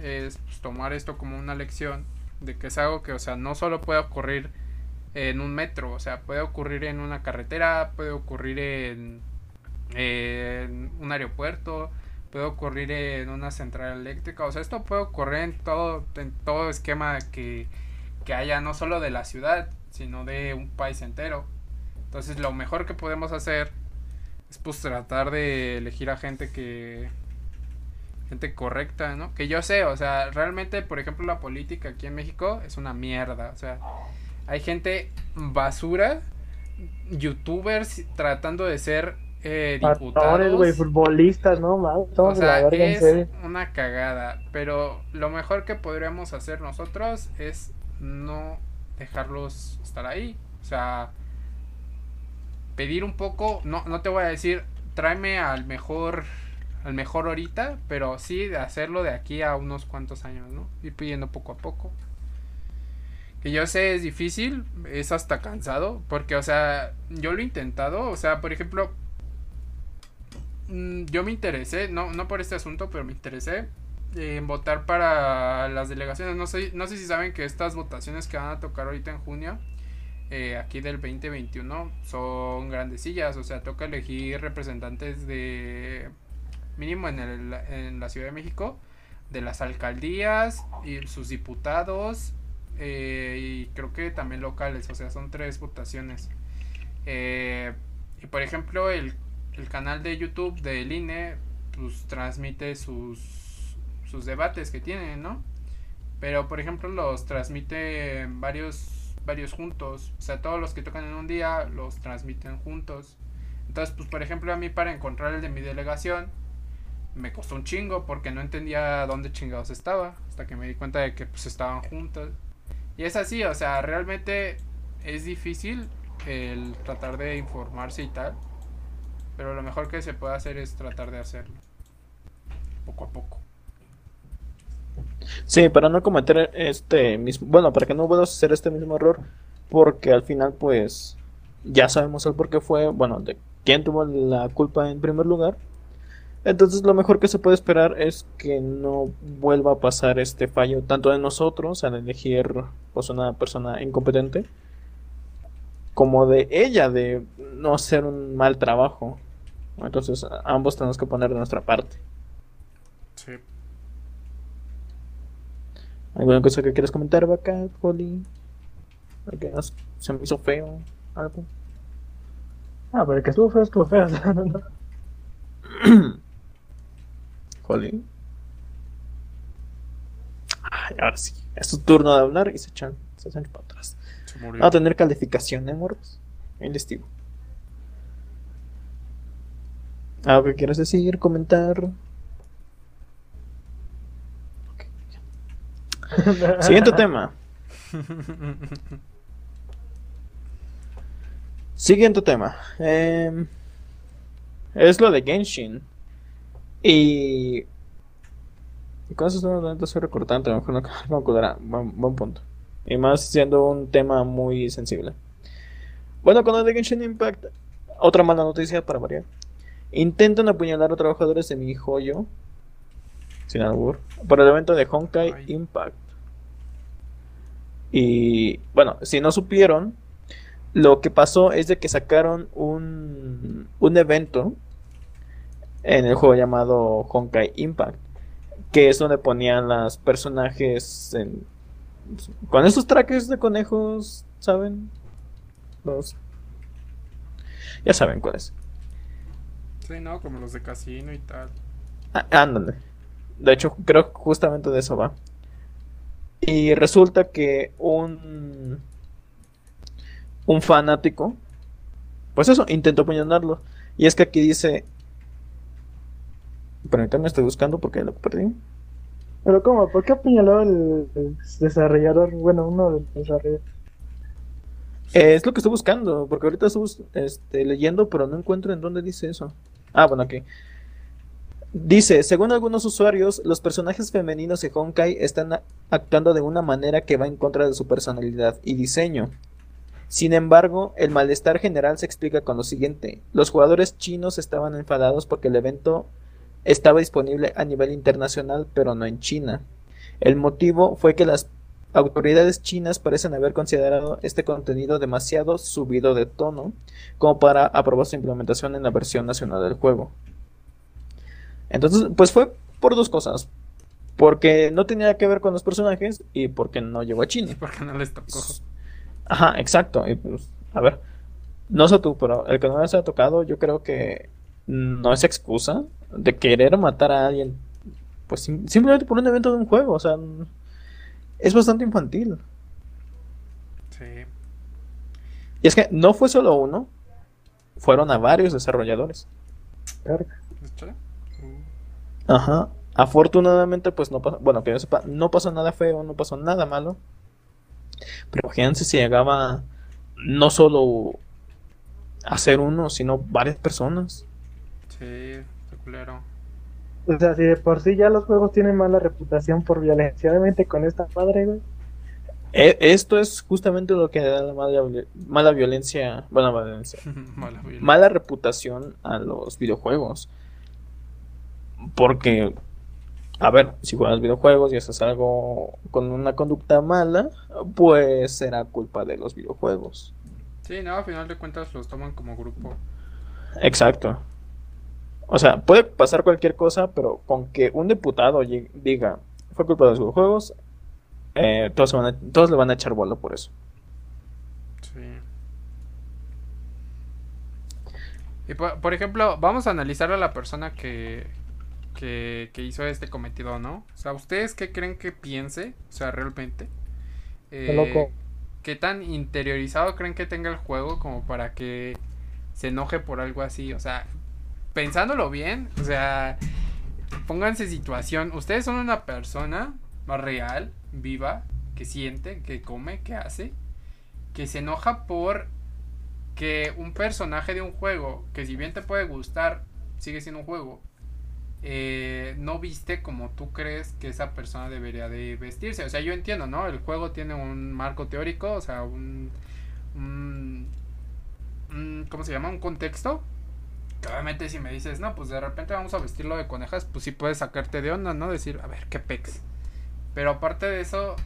S1: es pues, tomar esto como una lección de que es algo que, o sea, no solo puede ocurrir en un metro, o sea, puede ocurrir en una carretera, puede ocurrir en, en un aeropuerto, puede ocurrir en una central eléctrica, o sea, esto puede ocurrir en todo, en todo esquema que, que haya, no solo de la ciudad, sino de un país entero. Entonces, lo mejor que podemos hacer es pues tratar de elegir a gente que gente correcta, ¿no? Que yo sé, o sea, realmente, por ejemplo, la política aquí en México es una mierda, o sea, hay gente basura, youtubers tratando de ser eh, diputados.
S2: güey, futbolistas, ¿no?
S1: O sea, es una cagada. Pero lo mejor que podríamos hacer nosotros es no dejarlos estar ahí. O sea, pedir un poco. No, no te voy a decir, tráeme al mejor. Al mejor ahorita, pero sí de hacerlo de aquí a unos cuantos años, ¿no? Ir pidiendo poco a poco. Que yo sé es difícil, es hasta cansado, porque, o sea, yo lo he intentado, o sea, por ejemplo, mm, yo me interesé, no, no por este asunto, pero me interesé en votar para las delegaciones. No sé, no sé si saben que estas votaciones que van a tocar ahorita en junio, eh, aquí del 2021, son grandecillas. O sea, toca elegir representantes de mínimo en, el, en la Ciudad de México, de las alcaldías y sus diputados. eh, y creo que también locales, o sea, son tres votaciones. Eh, y por ejemplo, el el canal de YouTube del INE pues transmite sus sus debates que tienen, ¿no? Pero por ejemplo los transmite varios varios juntos, o sea, todos los que tocan en un día los transmiten juntos. Entonces, pues por ejemplo, a mí para encontrar el de mi delegación, me costó un chingo porque no entendía dónde chingados estaba. Hasta que me di cuenta de que pues estaban juntos. Y es así, o sea, realmente es difícil el tratar de informarse y tal. Pero lo mejor que se puede hacer es tratar de hacerlo. Poco a poco.
S3: Sí, para no cometer este mismo, bueno, para que no vuelvas a hacer este mismo error, porque al final pues ya sabemos el por qué fue, bueno, de quién tuvo la culpa en primer lugar. Entonces lo mejor que se puede esperar es que no vuelva a pasar este fallo tanto de nosotros al elegir pues una persona incompetente como de ella de no hacer un mal trabajo. Entonces ambos tenemos que poner de nuestra parte.
S1: Sí.
S3: ¿Alguna cosa que quieras comentar, Vaca, Holly? ¿Algo más? ¿Se me hizo feo? ¿Algo?
S2: Ah, pero el que estuvo feo estuvo feo.
S3: Holly. Ay, ahora sí. Es tu turno de hablar y se echan, se echan para atrás.
S1: Se murió.
S3: Va a tener calificación, ¿eh, morros? El estilo. ¿Algo que quieras decir, comentar? Ok, ya. Siguiente tema. Siguiente tema. Em, es lo de Genshin. Y. Con eso estoy hablando, soy recortante, a lo mejor no no acordará. Buen, buen punto. Y más siendo un tema muy sensible. Bueno, con lo de Genshin Impact, otra mala noticia para variar. Intentan apuñalar a trabajadores de mi joyo. Sin albur. Para el evento de Honkai
S1: Ay.
S3: Impact. Y bueno, si no supieron, lo que pasó es de que sacaron un, un evento en el juego llamado Honkai Impact, que es donde ponían las personajes en- con esos trajes de conejos, ¿saben? Los ya saben cuáles.
S1: Sí, ¿no? Como los de casino y tal.
S3: Ah, ándale. De hecho, creo que justamente de eso va. Y resulta que un un fanático, pues eso, intentó apuñalarlo. Y es que aquí dice, permítanme, estoy buscando porque lo perdí.
S2: Pero ¿cómo? ¿Por qué apuñaló el, el desarrollador? Bueno, uno de los desarrolladores.
S3: Eh, es lo que estoy buscando, porque ahorita estoy este, leyendo, pero no encuentro en dónde dice eso. Ah, bueno, aquí. Dice, según algunos usuarios, los personajes femeninos de Honkai están actuando de una manera que va en contra de su personalidad y diseño. Sin embargo, el malestar general se explica con lo siguiente. Los jugadores chinos estaban enfadados porque el evento estaba disponible a nivel internacional, pero no en China. El motivo fue que las autoridades chinas parecen haber considerado este contenido demasiado subido de tono como para aprobar su implementación en la versión nacional del juego. Entonces, pues fue por dos cosas. Porque no tenía que ver con los personajes y porque no llegó a China.
S1: Porque no les tocó.
S3: Ajá, exacto. Y pues, a ver, no sé tú, pero el que no les ha tocado, yo creo que no es excusa de querer matar a alguien, pues sim- simplemente por un evento de un juego. O sea, es bastante infantil.
S1: Sí.
S3: Y es que no fue solo uno, fueron a varios desarrolladores.
S2: Verga.
S3: Ajá. Afortunadamente, pues no pasó, bueno, que yo sepa, no pasó nada feo, no pasó nada malo. Pero imagínense si llegaba no solo a ser uno, sino varias personas.
S1: sí, está culero.
S2: O sea, si de por sí ya los juegos tienen mala reputación por violencia, obviamente con esta madre, güey.
S3: E- Esto es justamente lo que da la mala, mala violencia, bueno, mala violencia,
S1: Mala violencia.
S3: mala reputación a los videojuegos. Porque, a ver, si juegas videojuegos y haces algo con una conducta mala, pues será culpa de los videojuegos.
S1: Sí, no, a final de cuentas los toman como grupo.
S3: Exacto. O sea, puede pasar cualquier cosa, pero con que un diputado diga fue culpa de los videojuegos, eh, todos, se van a- todos le van a echar bola por eso.
S1: Sí. Y por, por ejemplo, vamos a analizar a la persona que, que, que hizo este cometido, ¿no? O sea, ¿ustedes qué creen que piense? O sea, realmente.
S2: Qué
S1: Eh,
S2: loco.
S1: ¿Qué tan interiorizado creen que tenga el juego como para que se enoje por algo así. O sea, pensándolo bien, o sea, pónganse situación. Ustedes son una persona más real, viva, que siente, que come, que hace, que se enoja por que un personaje de un juego, que si bien te puede gustar, sigue siendo un juego, eh, no viste como tú crees que esa persona debería de vestirse. O sea, yo entiendo, ¿no? El juego tiene un marco teórico, o sea, un, ¿cómo se llama? Un contexto. Que obviamente si me dices, no, pues de repente vamos a vestirlo de conejas, pues sí puedes sacarte de onda, ¿no? Decir, a ver, qué pex. Pero aparte de eso,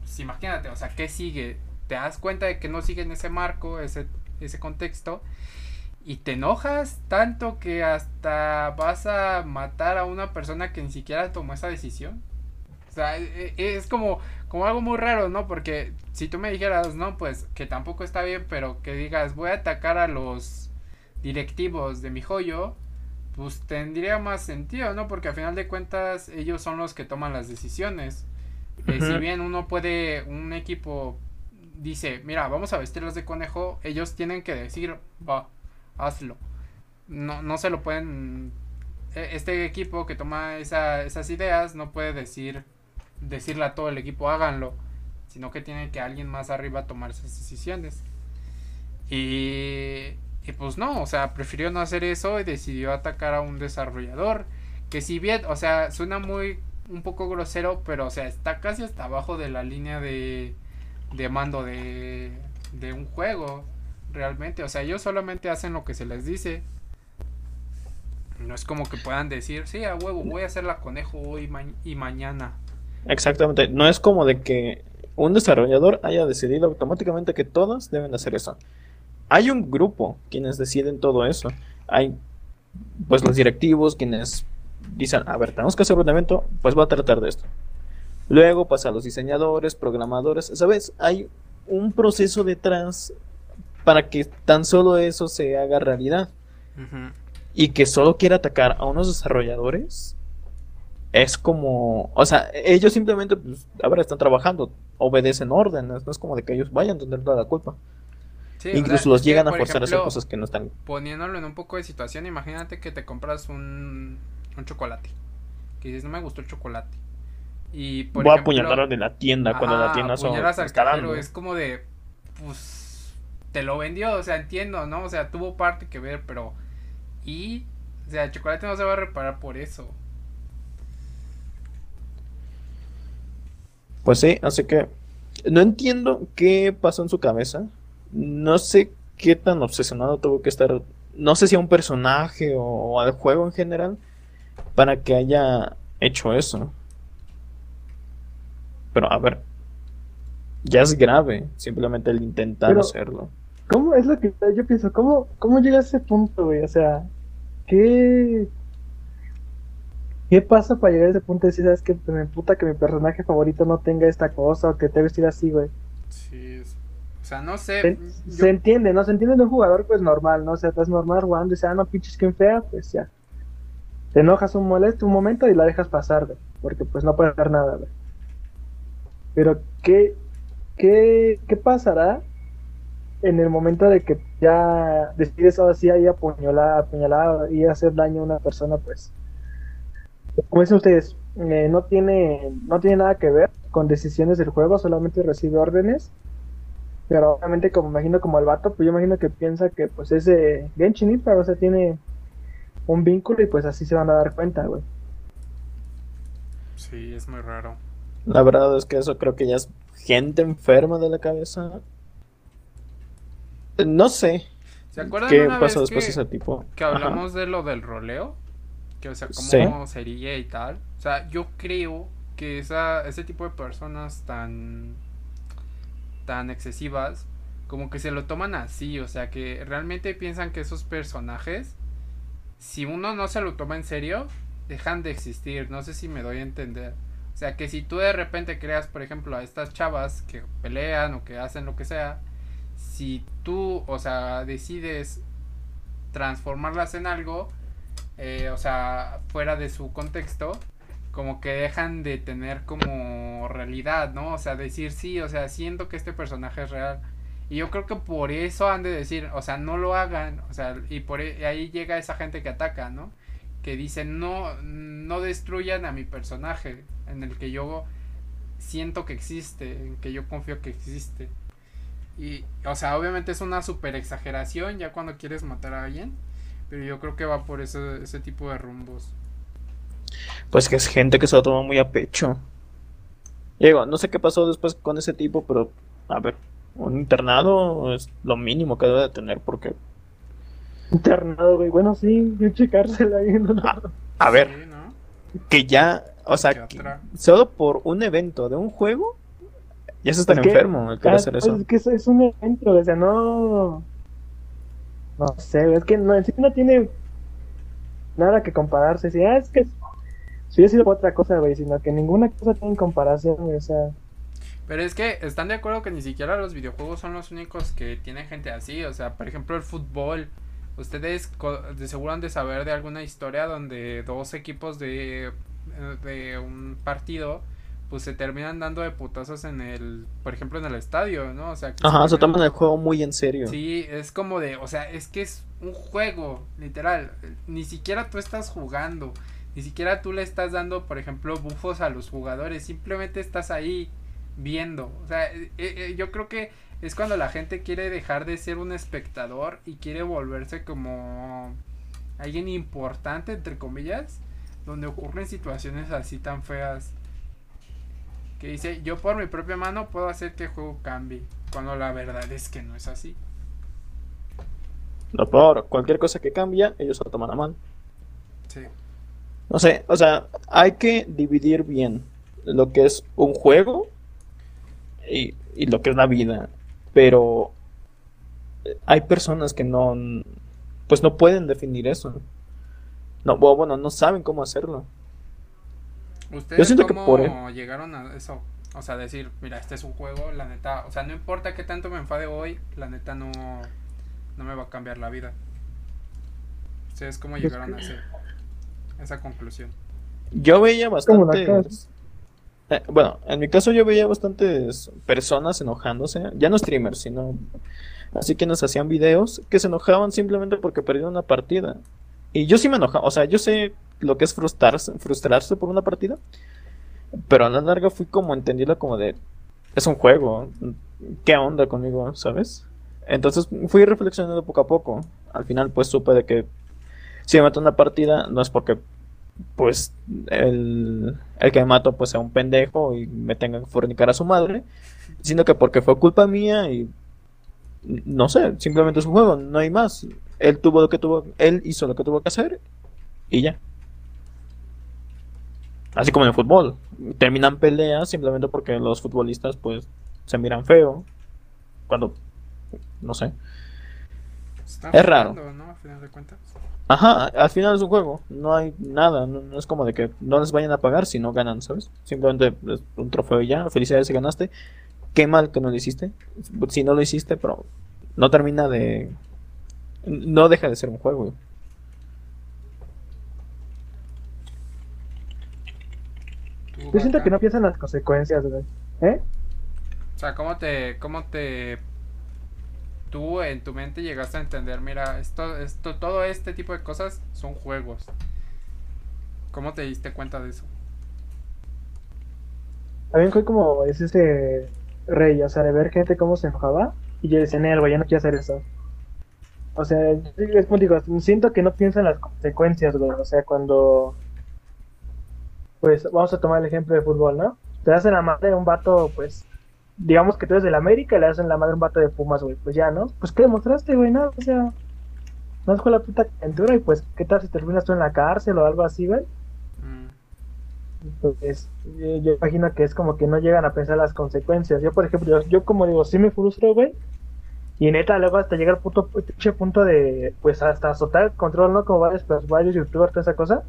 S1: pues imagínate, o sea, ¿qué sigue? Te das cuenta de que no sigue en ese marco, ese, ese contexto y te enojas tanto que hasta vas a matar a una persona que ni siquiera tomó esa decisión. O sea, e, e, es como, como algo muy raro, ¿no? Porque si tú me dijeras, no, pues que tampoco está bien, pero que digas, voy a atacar a los directivos de mi joyo, pues tendría más sentido, ¿no? Porque al final de cuentas ellos son los que toman las decisiones. Eh, si bien uno puede, un equipo dice, mira, vamos a vestirlos de conejo, ellos tienen que decir, va, hazlo. No, no se lo pueden. E, este equipo que toma esa, esas ideas no puede decir decirle a todo el equipo háganlo, sino que tiene que alguien más arriba tomar esas decisiones. Y, y pues no, o sea, prefirió no hacer eso y decidió atacar a un desarrollador que si bien, o sea, suena muy un poco grosero, pero o sea, está casi hasta abajo de la línea de, de mando de, de un juego realmente. O sea, ellos solamente hacen lo que se les dice. No es como que puedan decir, sí, a huevo, voy a hacer la conejo hoy y mañana.
S3: Exactamente. No es como de que un desarrollador haya decidido automáticamente que todos deben hacer eso. Hay un grupo quienes deciden todo eso. Hay, pues, los directivos quienes dicen, a ver, tenemos que hacer un evento, pues va a tratar de esto. Luego pasa a los diseñadores, programadores, ¿sabes? Hay un proceso detrás para que tan solo eso se haga realidad. Y que solo quiera atacar a unos desarrolladores es como, o sea, ellos simplemente, pues, ahora están trabajando, obedecen órdenes, no es como de que ellos vayan a tener toda la culpa. Incluso los llegan a forzar a hacer cosas que no están.
S1: Poniéndolo en un poco de situación, imagínate que te compras un, un chocolate. Que dices, no me gustó el chocolate. Y
S3: por Voy a apuñalar de la tienda cuando la tienda son.
S1: Al es como de, pues te lo vendió, o sea, entiendo, ¿no? O sea, tuvo parte que ver, pero... Y... O sea, el chocolate no se va a reparar por eso.
S3: Pues sí, así que... No entiendo qué pasó en su cabeza. No sé qué tan obsesionado tuvo que estar. No sé si a un personaje o al juego en general. Para que haya hecho eso. Pero a ver. Ya es grave. Simplemente el intentar hacerlo.
S2: ¿Cómo es lo que yo pienso? ¿Cómo, cómo llega a ese punto, güey? O sea, ¿qué, ¿qué pasa para llegar a ese punto de decir, sabes que me puta que mi personaje favorito no tenga esta cosa o que te vestir así, güey?
S1: Sí, o sea, no sé.
S2: Se, entiende, ¿no? Se entiende de un jugador, pues normal, ¿no? O sea, estás normal jugando y dices, ah, no pinches que fea, pues ya. Te enojas un molesto un momento y la dejas pasar, güey. Porque pues no puede hacer nada, güey. Pero, ¿qué, qué, qué pasará en el momento de que ya decides ahora sí ahí apuñalar, apuñalar y hacer daño a una persona, pues, como dicen ustedes, eh, no tiene no tiene nada que ver con decisiones del juego, solamente recibe órdenes. Pero obviamente, como imagino como el vato, pues yo imagino que piensa que pues ese Genshin Impact, o sea, tiene un vínculo y pues así se van a dar cuenta, güey.
S1: Sí, es muy raro.
S3: La verdad es que eso creo que ya es gente enferma de la cabeza. No sé.
S1: ¿Se acuerdan ¿Qué pasó después que, ese tipo? Que hablamos de lo del roleo. Que, o sea, cómo sería y tal. O sea, yo creo que esa, ese tipo de personas tan. tan excesivas. Como que se lo toman así. O sea, que realmente piensan que esos personajes. Si uno no se lo toma en serio. Dejan de existir. No sé si me doy a entender. O sea, que si tú de repente creas, por ejemplo, a estas chavas que pelean o que hacen lo que sea si tú, o sea, decides transformarlas en algo, eh, o sea, fuera de su contexto, como que dejan de tener como realidad, ¿no? O sea, decir sí, o sea, siento que este personaje es real. Y yo creo que por eso han de decir, o sea, no lo hagan, o sea, y por e, ahí llega esa gente que ataca, ¿no? Que dice, no, no destruyan a mi personaje, en el que yo siento que existe, en que yo confío que existe. Y, o sea, obviamente es una super exageración ya cuando quieres matar a alguien, pero yo creo que va por ese, ese tipo de rumbos.
S3: Pues que es gente que se lo toma muy a pecho. Digo, no sé qué pasó después con ese tipo, pero a ver, un internado es lo mínimo que debe de tener porque...
S2: Internado, güey. Bueno, sí, yo checársela ahí. ¿no?
S3: A, a ver,
S1: Sí, ¿no?
S3: que ya, o sea, solo por un evento de un juego, ya se está
S2: Es que-
S3: enfermo el querer
S2: Ah,
S3: hacer eso.
S2: Es que eso es un evento, o sea, no. No sé, es que no, en sí no tiene nada que compararse. Si, ah, es que si hubiera sido otra cosa, güey, sino que ninguna cosa tiene comparación, güey, o sea.
S1: Pero es que están de acuerdo que ni siquiera los videojuegos son los únicos que tienen gente así. O sea, por ejemplo, el fútbol. Ustedes co- de seguro han de saber de alguna historia donde dos equipos de, eh, de un partido pues se terminan dando de putazos en el, por ejemplo, en el estadio, ¿no? O sea, que
S3: Ajá, se toman el juego muy en serio.
S1: Sí, es como de, o sea, es que es un juego, literal. Ni siquiera tú estás jugando, ni siquiera tú le estás dando, por ejemplo, bufos a los jugadores, simplemente estás ahí viendo. O sea, eh, eh, yo creo que es cuando la gente quiere dejar de ser un espectador y quiere volverse como alguien importante, entre comillas, donde ocurren situaciones así tan feas. Que dice, yo por mi propia mano puedo hacer que el juego cambie. Cuando la verdad es que no es así.
S3: Lo peor, cualquier cosa que cambia, ellos lo toman a mal.
S1: Sí.
S3: No sé, o sea, hay que dividir bien lo que es un juego y, y lo que es la vida. Pero hay personas que no, pues no pueden definir eso. No, bueno, no saben cómo hacerlo.
S1: ¿Ustedes
S3: siento que
S1: cómo
S3: por-
S1: llegaron a eso? O sea, decir, mira, este es un juego, la neta, o sea, no importa que tanto me enfade hoy, la neta no, no me va a cambiar la vida. ¿Ustedes cómo
S2: Pues
S1: llegaron a
S2: que-
S1: ese, a esa conclusión?
S3: Yo veía
S2: como la
S3: bastantes. eh, bueno, en mi caso yo veía bastantes personas enojándose, ya no streamers, sino así que nos hacían videos que se enojaban simplemente porque perdieron una partida. Y yo sí me enojaba, o sea, yo sé lo que es frustrarse, frustrarse por una partida, pero a la larga fui como entendiendo como de, es un juego, ¿qué onda conmigo, sabes? Entonces fui reflexionando poco a poco. Al final pues supe de que si me mato una partida no es porque pues el, el que me mató pues sea un pendejo y me tenga que fornicar a su madre, sino que porque fue culpa mía y no sé, simplemente es un juego, no hay más. Él tuvo lo que tuvo, él hizo lo que tuvo que hacer y ya. Así como en el fútbol, terminan peleas simplemente porque los futbolistas pues se miran feo cuando no sé.
S1: Están
S3: Es raro.
S1: ¿no? A final de cuentas.
S3: Ajá, al final es un juego, no hay nada, no, no es como de que no les vayan a pagar si no ganan, ¿sabes? Simplemente es un trofeo y ya, felicidades si ganaste. Qué mal que no lo hiciste, si no lo hiciste, pero no termina de... No deja de ser un juego.
S2: Yo siento que no piensan las consecuencias, güey. ¿Eh?
S1: O sea, ¿cómo te, cómo te, tú en tu mente llegaste a entender, mira, esto, esto, todo este tipo de cosas son juegos? ¿Cómo te diste cuenta de eso?
S2: También fue como es ese rey, o sea, de ver gente cómo se enojaba. Y yo decía, "Nel, güey, ya no quiero hacer eso. O sea, es como digo, siento que no piensan las consecuencias, güey. O sea, cuando. Pues vamos a tomar el ejemplo de fútbol, ¿no? Te hacen la madre un vato, pues. Digamos que tú eres del América y le hacen la madre un vato de Pumas, güey. Pues ya, ¿no? Pues ¿qué demostraste, güey? No, o sea. No fue la puta aventura y pues, ¿qué tal si terminas tú en la cárcel o algo así, güey?
S1: Mm,
S2: Pues yo, yo imagino que es como que no llegan a pensar las consecuencias. Yo, por ejemplo, yo, yo como digo, sí me frustro, güey. Y neta, luego hasta llegar al pinche punto de, pues hasta azotar el control, ¿no? Como varios, pues, varios youtubers, toda esa cosa.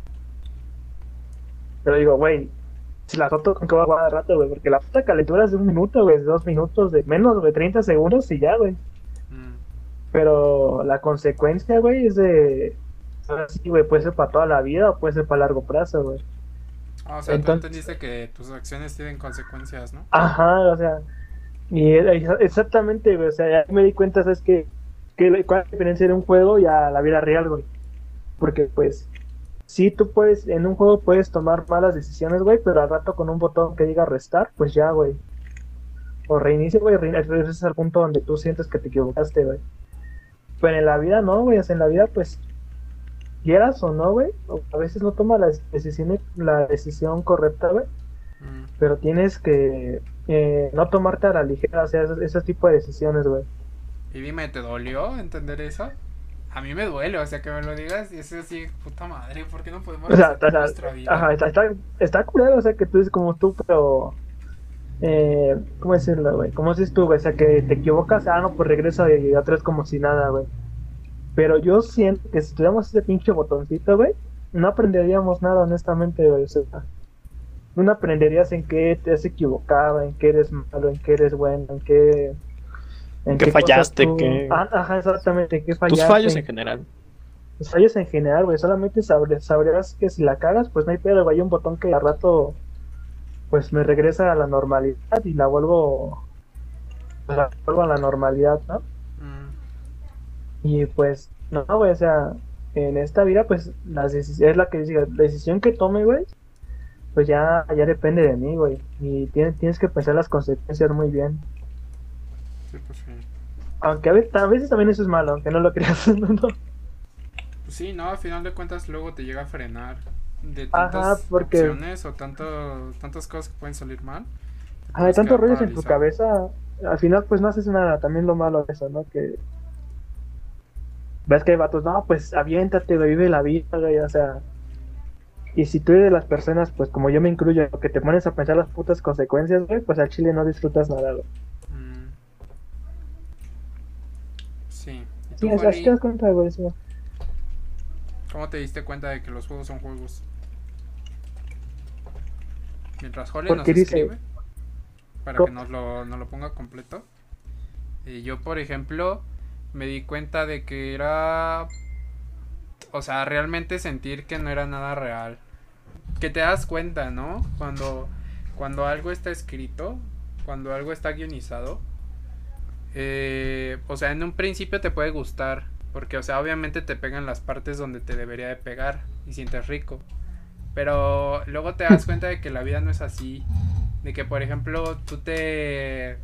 S2: Pero digo, güey, si la azoto, ¿con qué voy a jugar de rato, güey? Porque la puta calentura es de un minuto, güey, de dos minutos, de menos de 30 segundos y ya, güey.
S1: mm.
S2: Pero la consecuencia, güey, es de... Ahora sí, güey, puede ser para toda la vida o puede ser para largo plazo, güey.
S1: Ah, o sea,
S2: Entonces-
S1: tú entendiste que tus acciones tienen consecuencias, ¿no?
S2: Ajá, o sea, Y exactamente, güey, o sea, ya me di cuenta, ¿sabes qué? Que, ¿Cuál es la diferencia de un juego y a la vida real, güey? Porque, pues, sí, tú puedes, en un juego puedes tomar malas decisiones, güey, pero al rato con un botón que diga restar, pues ya, güey. O reinicia, güey, regresas al punto donde tú sientes que te equivocaste, güey. Pero en la vida no, güey, en la vida, pues, quieras o no, güey, a veces no toma la decisión, la decisión correcta, güey. Mm. Pero tienes que eh, no tomarte a la ligera, o sea, ese, tipo de decisiones, güey.
S1: Y dime, ¿te dolió entender eso? A mí me duele, o sea, que me lo digas y es así, puta madre, ¿por qué no podemos
S2: o sea, nuestra vida? Ajá, está, está, está culero, o sea, que tú dices como tú, pero... Eh, ¿Cómo decirlo, güey? ¿Cómo dices tú, güey? O sea, que te equivocas, ah, no, pues regresa y otra vez como si nada, güey. Pero yo siento que si tuviéramos ese pinche botoncito, güey, no aprenderíamos nada, honestamente, güey. O sea, no aprenderías en qué te has equivocado, en qué eres malo, en qué eres bueno, en qué.
S3: En qué fallaste, que.
S2: Ah, ajá, exactamente, en qué fallaste.
S3: Tus fallos en general.
S2: Tus fallos en general, güey. Solamente sabrías, que si la cagas, pues no hay pedo, güey. Hay un botón que al rato, pues me regresa a la normalidad y la vuelvo. La vuelvo a la normalidad, ¿no? Mm. Y pues, no, güey, o sea, en esta vida, pues, las es la que diga, la decisión que tome, güey, pues ya, ya depende de mí, güey. Y tienes, tienes que pensar las consecuencias muy bien. Sí, pues sí. Aunque a veces, a veces también eso es malo, aunque no lo creas. ¿no? Pues
S1: sí, no, al final de cuentas luego te llega a frenar de tantas opciones o tanto, tantas cosas que pueden salir mal.
S2: Ah, hay tantos rollos en tu cabeza, al final pues no haces nada, también lo malo de eso, ¿no? Que ves que hay vatos, no, pues aviéntate, vive la vida, güey, o sea, y si tú eres de las personas, pues como yo me incluyo, que te pones a pensar las putas consecuencias, güey, pues al chile no disfrutas nada, güey. Mm.
S1: Sí.
S2: ¿Y tú, sí, te das cuenta de eso.
S1: ¿Cómo te diste cuenta de que los juegos son juegos? Mientras Holly nos escribe, para que nos lo, nos lo ponga completo. Y yo, por ejemplo, me di cuenta de que era o sea, realmente sentir que no era nada real. Que te das cuenta, ¿no? Cuando, cuando algo está escrito, cuando algo está guionizado. Eh, o sea, en un principio te puede gustar. Porque, o sea, obviamente te pegan las partes donde te debería de pegar y sientes rico. Pero luego te das cuenta de que la vida no es así. De que, por ejemplo, tú te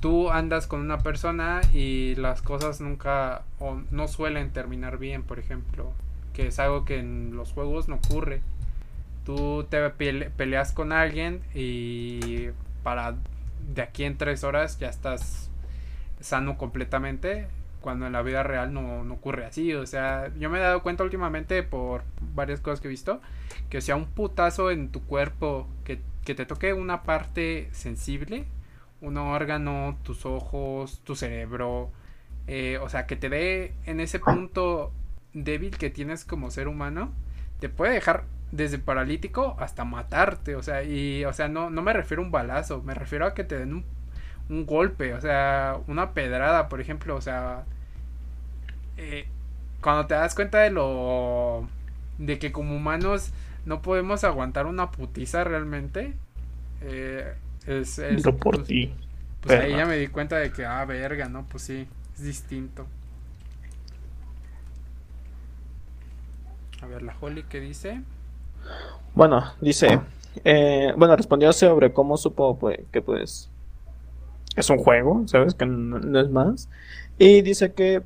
S1: tú andas con una persona y las cosas nunca o no suelen terminar bien, por ejemplo, que es algo que en los juegos no ocurre. Tú te peleas con alguien y para de aquí en tres horas ya estás sano completamente cuando en la vida real no, no, ocurre así. O sea, yo me he dado cuenta últimamente por varias cosas que he visto, que sea un putazo en tu cuerpo, que, que te toque una parte sensible, un órgano, tus ojos, tu cerebro, eh, o sea, que te dé en ese punto débil que tienes como ser humano, te puede dejar desde paralítico hasta matarte, o sea, y, o sea, no, no me refiero a un balazo, me refiero a que te den un, un golpe, o sea, una pedrada, por ejemplo, o sea, eh, cuando te das cuenta de lo, de que como humanos no podemos aguantar una putiza realmente, eh, es, es
S3: por pues, ti.
S1: Pues ahí ya me di cuenta de que, ah, verga, ¿no? Pues sí, es distinto. A ver, la Holly, ¿qué dice?
S3: Bueno, dice, eh, bueno, respondió sobre cómo supo pues, que pues es un juego, ¿sabes? Que no, es más. Y dice que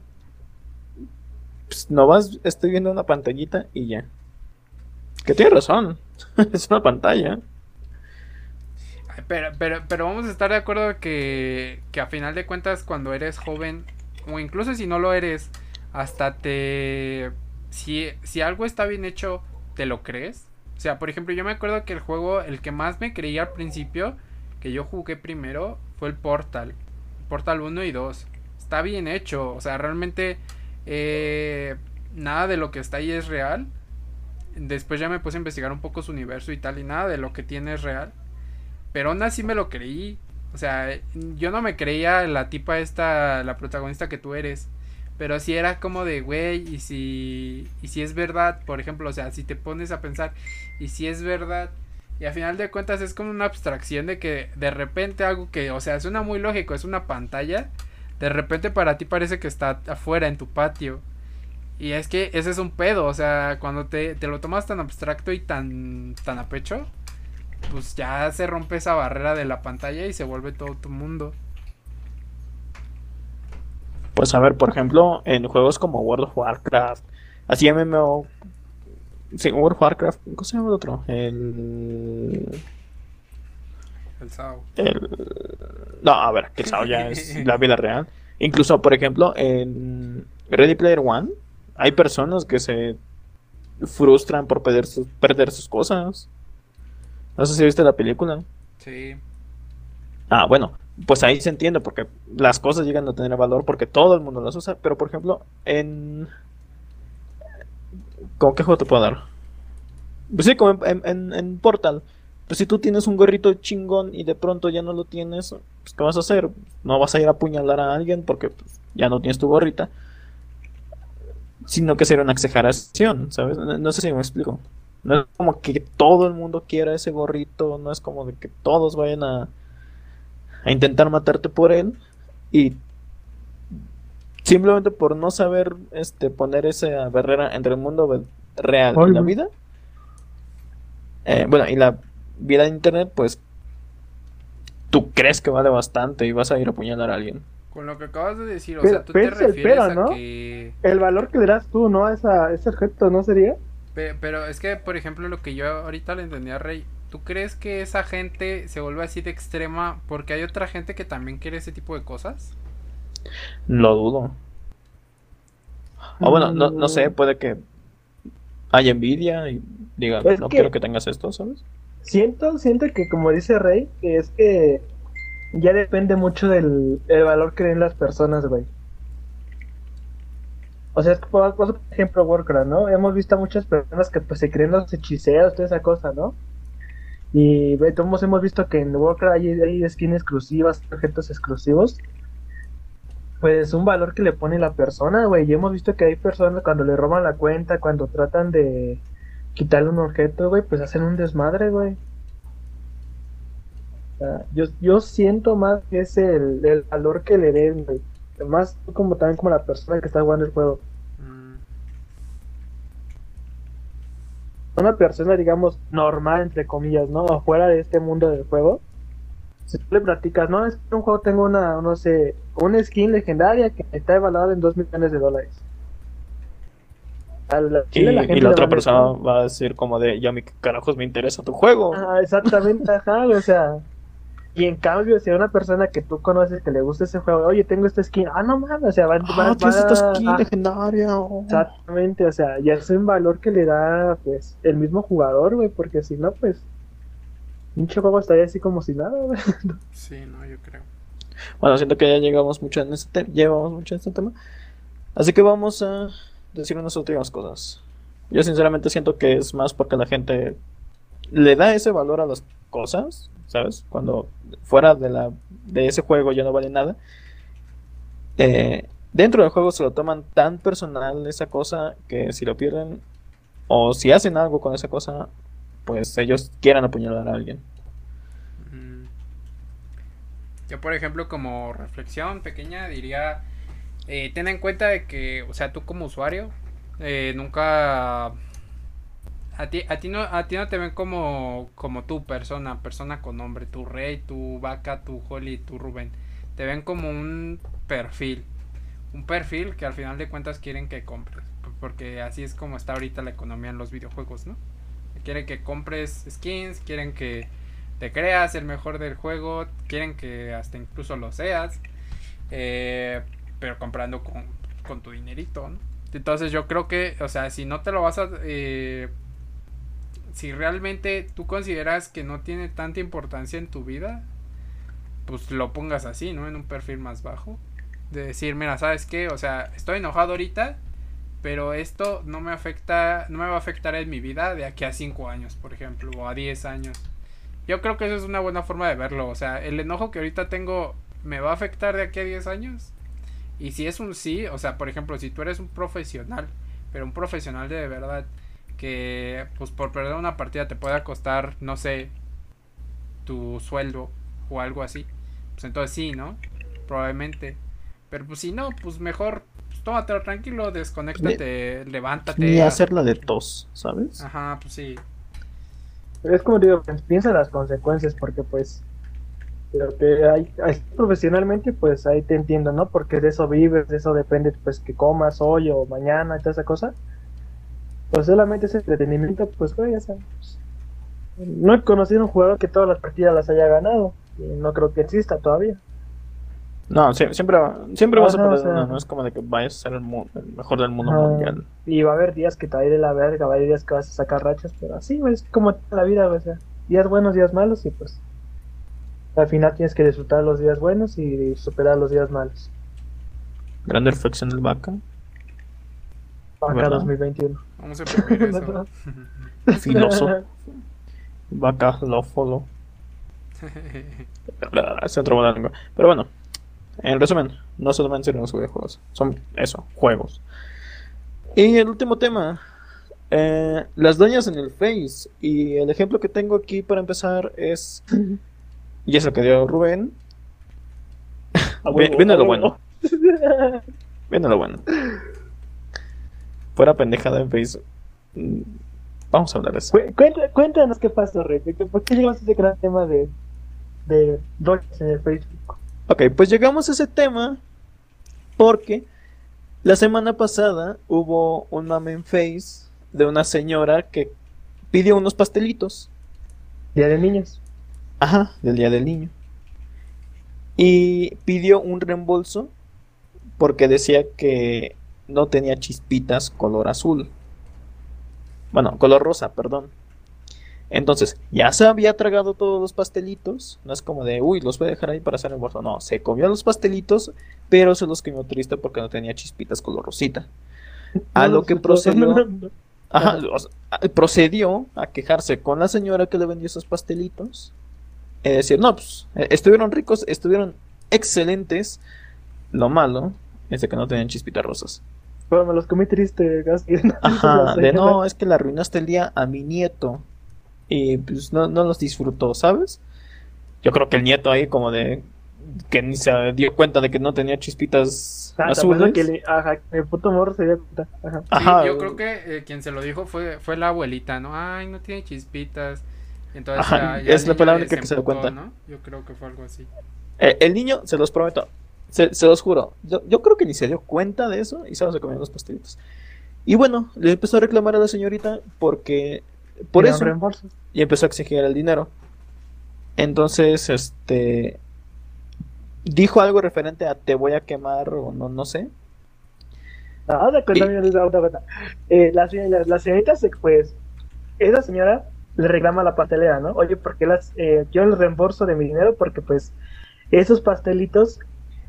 S3: pues, no vas, estoy viendo una pantallita y ya. Que tiene razón, es una pantalla.
S1: Pero, pero, pero vamos a estar de acuerdo que, que a final de cuentas cuando eres joven, o incluso si no lo eres, hasta te... Si, si algo está bien hecho, ¿te lo crees? O sea, por ejemplo, yo me acuerdo que el juego, el que más me creía al principio, que yo jugué primero, fue el Portal. Portal 1 y 2. Está bien hecho, o sea, realmente eh, nada de lo que está ahí es real. Después ya me puse a investigar un poco su universo y tal, y nada de lo que tiene es real. Pero aún así me lo creí. O sea, yo no me creía la tipa esta, la protagonista que tú eres. Pero si era como de, güey, y si, y si es verdad, por ejemplo, o sea, si te pones a pensar, y si es verdad Y al final de cuentas es como una abstracción de que de repente algo que, o sea, suena muy lógico, es una pantalla, de repente para ti parece que está afuera en tu patio. Y es que ese es un pedo, o sea, cuando te, te lo tomas tan abstracto y tan, tan a pecho, pues ya se rompe esa barrera de la pantalla y se vuelve todo tu mundo.
S3: Pues a ver, por ejemplo, en juegos como World of Warcraft, así MMO. Sí, World of Warcraft, ¿cómo se llama el otro? El.
S1: El SAO.
S3: el... No, a ver, que el SAO ya es la vida real. Incluso, por ejemplo, en Ready Player One, hay personas que se frustran por perder sus, perder sus cosas. No sé si viste la película.
S1: Sí.
S3: Ah, bueno, pues ahí se entiende porque las cosas llegan a tener valor porque todo el mundo las usa. Pero por ejemplo, en. ¿Cómo qué juego te puedo dar? Pues sí, como en Portal. Pues si tú tienes un gorrito chingón y de pronto ya no lo tienes, pues ¿qué vas a hacer? No vas a ir a apuñalar a alguien porque pues, ya no tienes tu gorrita. Sino que sería una exageración, ¿sabes? No, no sé si me explico. No es como que todo el mundo quiera ese gorrito, no es como de que todos vayan a, a intentar matarte por él y simplemente por no saber este poner esa barrera entre el mundo real y la vida eh, bueno y la vida de internet pues tú crees que vale bastante y vas a ir a apuñalar a alguien
S1: Con lo que acabas de decir, o
S2: Pero-
S1: sea, tú
S2: pero
S1: te
S2: el
S1: refieres a
S2: ¿no?
S1: que...
S2: El valor que le das tú, ¿no? A, esa, a ese objeto, ¿no sería?
S1: Pe- Pero es que, por ejemplo, lo que yo ahorita le entendí a Rey, ¿tú crees que esa gente se vuelve así de extrema porque hay otra gente que también quiere ese tipo de cosas?
S3: lo dudo o bueno no, no sé puede que haya envidia y diga
S2: Es
S3: no
S2: que-
S3: quiero que tengas esto sabes
S2: Siento, siento que como dice Rey, que es que ya depende mucho del el valor que den las personas, güey. O sea, es que, por por ejemplo, Warcraft, ¿no? Hemos visto a muchas personas que pues se creen los hechiceros, toda esa cosa, ¿no? Y todos hemos visto que en Warcraft hay, hay skins exclusivas, objetos exclusivos. Pues un valor que le pone la persona, güey. Y hemos visto que hay personas cuando le roban la cuenta, cuando tratan de quitarle un objeto, güey, pues hacen un desmadre, güey. O sea, yo, yo siento más que es el, el valor que le den, güey. Más como también como la persona que está jugando el juego.
S1: Mm,
S2: Una persona, digamos, normal, entre comillas, ¿no? Afuera de este mundo del juego. Si tú le platicas, no, es que en un juego tengo una, no sé, una skin legendaria que está evaluada en 2 millones de dólares. La
S3: y,
S2: la
S3: y otra
S2: va a decir,
S3: persona va a decir como de ya mi carajos me interesa tu juego
S2: Ajá, exactamente, ajá, o sea. Y en cambio, si a una persona que tú conoces que le gusta ese juego, oye, tengo esta skin, ah, no mames, o sea, va, va-
S3: ah tienes
S2: va-
S3: esta skin
S2: ah,
S3: legendaria oh.
S2: Exactamente, o sea, ya es un valor que le da, pues, el mismo jugador, güey, porque si no, pues, pinche juego estaría así como si nada, güey.
S1: sí, no, yo creo.
S3: Bueno, siento que ya llegamos mucho en este tema, llevamos mucho en este tema. Así que vamos a decir unas últimas cosas. Yo sinceramente siento que es más porque la gente le da ese valor a las cosas, ¿sabes? Cuando fuera de la de ese juego ya no vale nada. Eh, dentro del juego se lo toman tan personal esa cosa que si lo pierden o si hacen algo con esa cosa, pues ellos quieran apuñalar a alguien.
S1: Yo, por ejemplo, como reflexión pequeña, diría, eh, ten en cuenta de que, o sea, tú como usuario, eh, nunca... A ti, a, ti no, a ti no te ven como, como tu persona, persona con nombre, tu rey, tu vaca, tu Holly, tu Rubén. Te ven como un perfil. Un perfil que al final de cuentas quieren que compres. Porque así es como está ahorita la economía en los videojuegos, ¿no? Quieren que compres skins, quieren que te creas el mejor del juego, quieren que hasta incluso lo seas, eh, pero comprando con, con tu dinerito, ¿no? Entonces yo creo que, o sea, si no te lo vas a... eh, si realmente tú consideras que no tiene tanta importancia en tu vida, pues lo pongas así, ¿no? En un perfil más bajo. De decir, mira, ¿sabes qué? O sea, estoy enojado ahorita, pero esto no me afecta, no me va a afectar en mi vida de aquí a 5 años, por ejemplo, o a 10 años. Yo creo que eso es una buena forma de verlo. O sea, el enojo que ahorita tengo me va a afectar de aquí a 10 años. Y si es un sí, o sea, por ejemplo, si tú eres un profesional, pero un profesional de verdad, que pues por perder una partida te pueda costar, no sé, tu sueldo o algo así, pues entonces sí, ¿no? Probablemente. Pero pues si no, pues mejor pues, tómatelo tranquilo, desconéctate, levántate.
S3: Ni
S1: haz-
S3: hacerla de tos, ¿sabes?
S1: Ajá, pues sí.
S2: Pero es como digo, pues, piensa en las consecuencias, porque pues lo que hay, hay profesionalmente, pues ahí te entiendo, ¿no? Porque de eso vives, de eso depende, pues que comas hoy o mañana y toda esa cosa. Pues solamente ese entretenimiento, pues güey, ya sabes. No he conocido un jugador que todas las partidas las haya ganado. Y no creo que exista todavía.
S3: No, sie- siempre, siempre vas a
S2: Ajá, o sea.
S3: no es como de que vayas a ser el, el mejor del mundo mundial.
S2: Y va a haber días que te va a ir de la verga, va a haber días que vas a sacar rachas, pero así, es como la vida, o sea, días buenos, días malos, y pues al final tienes que disfrutar los días buenos y superar los días malos.
S3: Grande reflexión del vaca. ¿Verdad?
S2: 2021.
S1: Vamos a imprimir eso.
S3: Filoso. Vaca, lo follow. Es otro modelo. Pero bueno, en resumen, no solamente son los videojuegos, son eso, juegos. Y el último tema, eh, las doñas en el Face. Y el ejemplo que tengo aquí para empezar es, y es lo que dio Rubén, viene lo bueno. viene lo bueno. Fuera pendejada en Face. mm, Vamos a hablar de eso.
S2: Cuéntanos qué pasó, Rey. ¿Por qué- ¿Por qué llegamos a ese gran tema de, de doñas en el Facebook?
S3: Ok, pues llegamos a ese tema porque la semana pasada hubo un mame en Face de una señora que pidió unos pastelitos.
S2: Día de niños.
S3: Ajá, del Día del Niño. Y pidió un reembolso porque decía que no tenía chispitas color azul. Bueno, color rosa, perdón. Entonces, ya se había tragado todos los pastelitos. No es como de, uy, los voy a dejar ahí para hacer reembolso. No, se comió los pastelitos, pero se los comió triste porque no tenía chispitas color rosita. A lo que procedió. Ajá, procedió a quejarse con la señora que le vendió esos pastelitos. Y decir, no, pues, eh, estuvieron ricos, estuvieron excelentes. Lo malo es de que no tenían chispitas rosas.
S2: Pero me los comí triste, Gasky.
S3: Ajá, de no, es que le arruinaste el día a mi nieto. Y pues no, no los disfrutó, ¿sabes? Yo creo que el nieto ahí como de que ni se dio cuenta de que no tenía chispitas
S2: Ah,
S3: azules.
S2: que le, ajá, el puto morro se dio cuenta. Ajá.
S1: Sí,
S3: Ajá,
S1: yo creo que eh, quien se lo dijo fue, fue la abuelita, ¿no? Ay, no tiene chispitas. Entonces
S3: Ajá,
S1: ya- ya
S3: es la palabra que- se dio cuenta.
S1: ¿no? Yo creo que fue algo así.
S3: Eh, el niño, se los prometo, se, se los juro, yo, yo creo que ni se dio cuenta de eso y solo se comió los pastelitos. Y bueno, le empezó a reclamar a la señorita porque por eso
S2: reembolso.
S3: y empezó a exigir el dinero. Entonces, este dijo algo referente a te voy a quemar o no no sé.
S2: Ah, de cuenta,
S3: Y-
S2: de cuenta. Eh, la, se- la, la señorita, se, pues, esa señora le reclama a la pastelera, ¿no? Oye, ¿por qué las, eh, quiero el reembolso de mi dinero? Porque, pues, esos pastelitos,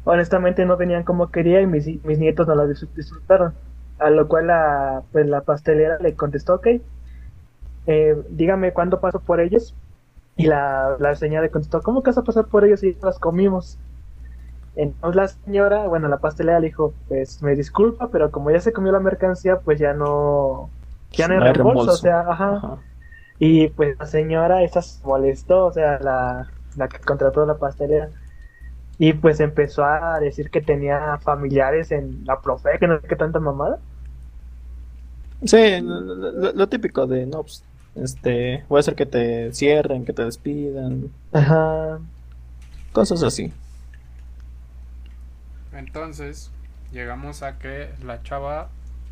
S2: honestamente, no venían como quería y mis, mis nietos no dis- disfrutaron. A lo cual la, pues, la pastelera le contestó, ok, eh, dígame cuándo paso por ellos. Y la, la señora le contestó, ¿cómo que vas a pasar por ellos si las comimos? Entonces la señora, bueno, la pastelera le dijo, pues me disculpa, pero como ya se comió la mercancía, pues ya no, ya no hay reembolso, o sea, ajá.
S3: Ajá.
S2: Y pues la señora esa se molestó, o sea, la, la que contrató la pastelera. Y pues empezó a decir que tenía familiares en la profe, que no sé qué tanta mamada.
S3: Sí, lo, lo- lo típico de no pues, este, voy a hacer que te cierren, que te despidan,
S2: Ajá.
S3: cosas así.
S1: Entonces, llegamos a que la chava,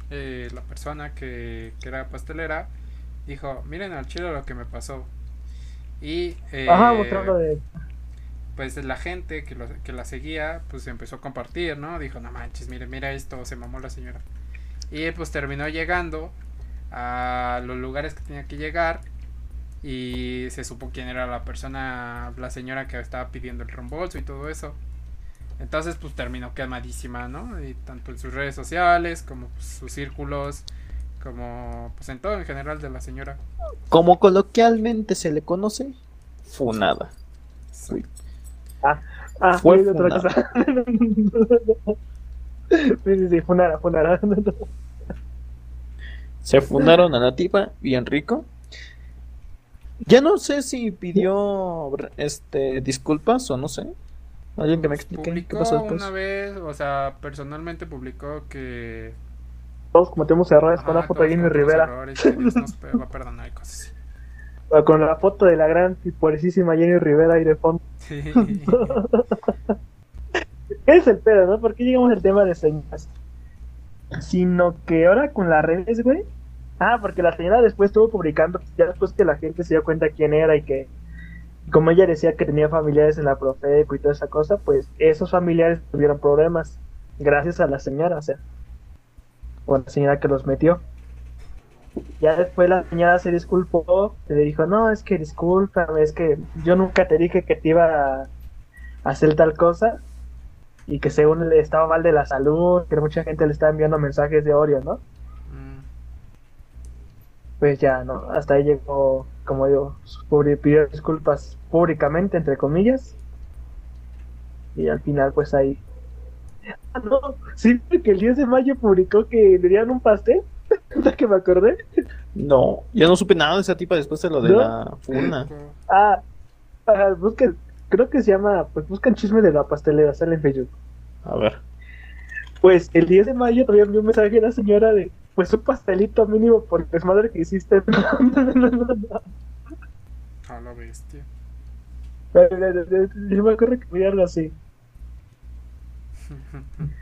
S1: eh, la persona que, que era pastelera, dijo, miren al chile lo que me pasó. Y eh,
S2: Ajá, mostrando de...
S1: pues la gente que, lo- que la seguía, pues empezó a compartir, ¿no? Dijo, no manches, mire, mira esto, se mamó la señora. Y pues terminó llegando a los lugares que tenía que llegar y se supo quién era la persona, la señora que estaba pidiendo el reembolso y todo eso. Entonces pues terminó quemadísima, ¿no? Y tanto en sus redes sociales como pues, sus círculos, como pues en todo en general de la señora.
S3: Como coloquialmente se le conoce, funada. Uy.
S2: Ah,
S3: Fue
S2: sí, otra cosa. sí, sí, sí, funara, funara.
S3: Se fundaron a la tipa, bien rico. Ya no sé si pidió este disculpas o no sé. Alguien que me explique qué pasó después.
S1: una vez, o sea, personalmente publicó que.
S2: Todos cometemos errores con la foto de Jenny Rivera.
S1: errores, que Dios nos va a perdonar y cosas así.
S2: O Con la foto de la gran y puercísima Jenny Rivera ahí de fondo.
S1: Sí.
S2: es el pedo, ¿no? ¿Por qué llegamos al tema de señoras? Sino que ahora con las redes, güey. Ah, porque la señora después estuvo publicando, ya después que la gente se dio cuenta quién era y que, como ella decía que tenía familiares en la Profeco y toda esa cosa, pues esos familiares tuvieron problemas gracias a la señora, o sea, o la señora que los metió. Ya después la señora se disculpó, le dijo, no, es que discúlpame, es que yo nunca te dije que te iba a hacer tal cosa y que según él estaba mal de la salud, que mucha gente le estaba enviando mensajes de Oreo, ¿no?
S1: Mm,
S2: Pues ya, ¿no? Hasta ahí llegó, como digo, pidió disculpas públicamente, entre comillas. Y al final, pues ahí. Ah, no, sí, que el 10 de mayo publicó que le dieron un pastel. ¿Ahorita que me acordé?
S3: No, yo no supe nada de esa tipa después de lo de
S2: ¿No?
S3: la funa.
S2: Ah, ah, busquen, creo que se llama, pues buscan chisme de la pastelera, sale en Facebook.
S3: A ver.
S2: Pues el 10 de mayo todavía envió un mensaje a la señora de, pues un pastelito mínimo por el desmadre que hiciste.
S1: A la bestia.
S2: Yo me acuerdo que fue algo así.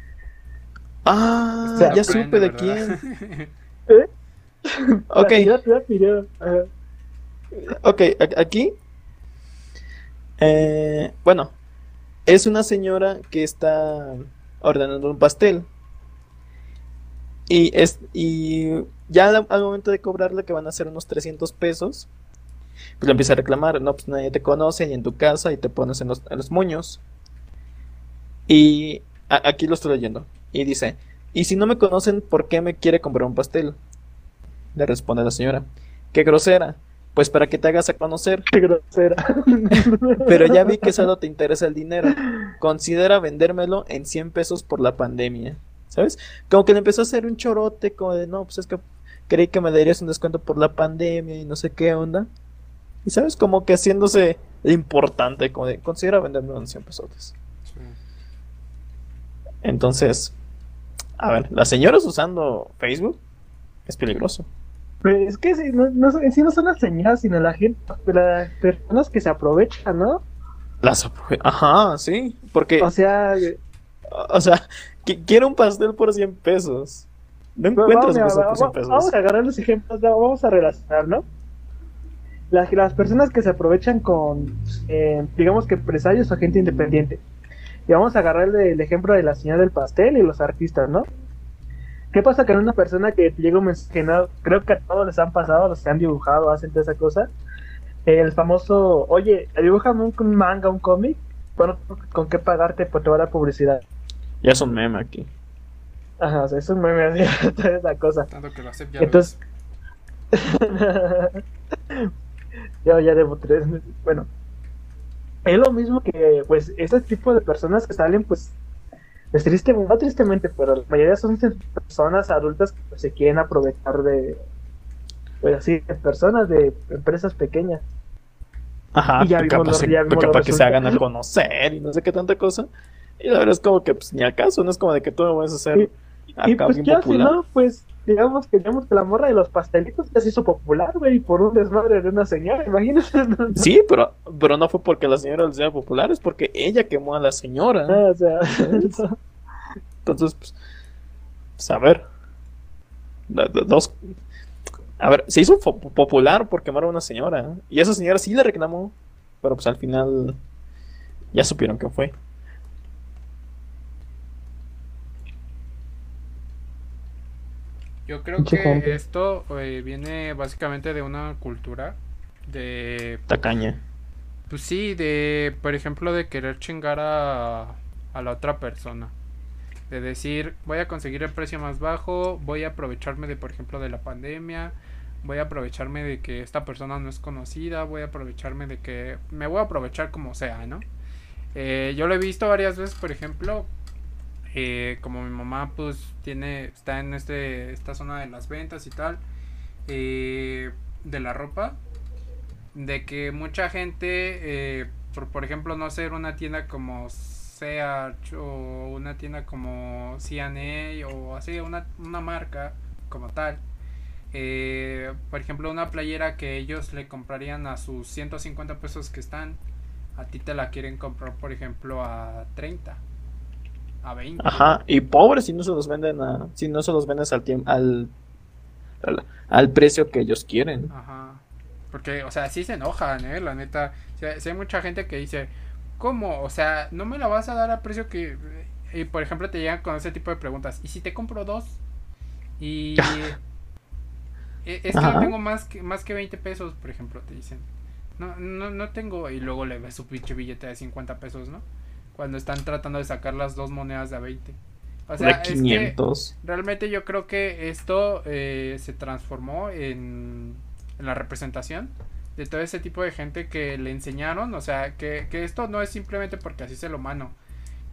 S3: Ah,
S2: O sea,
S3: ya
S1: Aprende,
S3: supe de
S1: ¿verdad?
S3: quién.
S2: ¿Eh?
S3: Ok,
S2: ajá.
S3: ok, aquí. eh, bueno, es una señora que está ordenando un pastel. Y, es, y ya al, al momento de cobrarle, que van a ser unos 300 pesos, pues le empieza a reclamar, no, pues nadie te conoce y en tu casa y te pones en los, en los moños. Y a- aquí lo estoy leyendo. Y dice, y si no me conocen, ¿por qué me quiere comprar un pastel? Le responde la señora, qué grosera, pues para que te hagas a conocer.
S2: Qué grosera.
S3: Pero ya vi que solo te interesa el dinero. Considera vendérmelo en 100 pesos por la pandemia. ¿Sabes? Como que le empezó a hacer un chorote, como de, no, pues es que creí que me darías un descuento por la pandemia y no sé qué onda. Y sabes, como que haciéndose importante, como de, considera vendérmelo en 100 pesos. Entonces, a ver, las señoras usando Facebook es peligroso.
S2: Pero es que sí, no, no, sí no son las señoras, sino la gente, las personas que se aprovechan, ¿no?
S3: Las Ajá, sí, porque,
S2: O sea,
S3: o sea, que quiero un pastel por 100 pesos. No
S2: Pues
S3: encuentras
S2: vamos,
S3: un pastel
S2: mira,
S3: por 100
S2: va-
S3: pesos.
S2: Vamos a agarrar los ejemplos, va- vamos a relacionar, ¿no? Las, las personas que se aprovechan con, eh, digamos que empresarios o gente independiente. Y vamos a agarrar el, el ejemplo de la señora del pastel y los artistas, ¿no? ¿Qué pasa con una persona que te llega un mensaje, no? creo que a todos les han pasado, los que han dibujado, hacen toda esa cosa? El famoso, oye, dibújame un, un manga, un cómic, bueno, ¿con qué pagarte? Pues te va a dar publicidad.
S3: Ya es un meme aquí.
S2: Ajá, o sea, eso es muy así, toda esa cosa.
S1: Tanto que lo acepto ya
S2: Entonces, yo ya debo tres. Bueno, es lo mismo que, pues, este tipo de personas que salen, pues, es triste, no tristemente, pero la mayoría son personas adultas que pues, se quieren aprovechar de, pues, así, de personas de empresas pequeñas.
S3: Ajá,
S2: Y ya
S3: capaz,
S2: los- ya
S3: para que se hagan a conocer y no sé qué tanta cosa. Y la verdad es como que pues ni al caso, no es como de que tú me vas a hacer
S2: Y- Y pues ya, si no, pues, digamos que, digamos que la morra de los pastelitos ya se hizo popular, güey, por un desmadre de una señora, imagínate.
S3: Sí, pero, pero no fue porque la señora les sea popular, es porque ella quemó a la señora.
S2: Ah, o sea,
S3: Entonces, pues, pues, a ver. Dos. A ver, se hizo popular por quemar a una señora. ¿eh? Y esa señora sí le reclamó. Pero pues al final ya supieron que fue.
S1: Yo creo que
S2: gente.
S1: esto eh, viene básicamente de una cultura de,
S3: Tacaña.
S1: pues sí, de, por ejemplo, de querer chingar a, a la otra persona. De decir, voy a conseguir el precio más bajo, voy a aprovecharme de, por ejemplo, de la pandemia, voy a aprovecharme de que esta persona no es conocida, voy a aprovecharme de que me voy a aprovechar como sea, ¿no? Eh, yo lo he visto varias veces, por ejemplo, eh, como mi mamá pues tiene, está en este, esta zona de las ventas y tal, eh, de la ropa, de que mucha gente, eh, por, por ejemplo, no ser una tienda como Search o una tienda como CNA o así, una, una marca como tal, por ejemplo, una playera que ellos le comprarían a sus 150 pesos que están, a ti te la quieren comprar, por ejemplo, a 30, a 20.
S3: Ajá, y pobres si no se los venden a, si no se los vendes al tiempo, al, al, al precio que ellos quieren.
S1: Ajá. Porque, o sea, sí se enojan, ¿eh? La neta. O sea, sí hay mucha gente que dice, ¿cómo? O sea, no me la vas a dar al precio que... Y, por ejemplo, te llegan con ese tipo de preguntas. ¿Y si te compro dos? Y... E- es que no tengo más que, más que 20 pesos, por ejemplo, te dicen. No, no, no tengo... Y luego le ves su pinche billete de 50 pesos, ¿no? Cuando están tratando de sacar las dos monedas de a 20. O sea,
S3: de
S1: es que
S3: 500.
S1: realmente yo creo que esto eh, se transformó en, en la representación de todo ese tipo de gente que le enseñaron, o sea, que, que esto no es simplemente porque así se lo mano,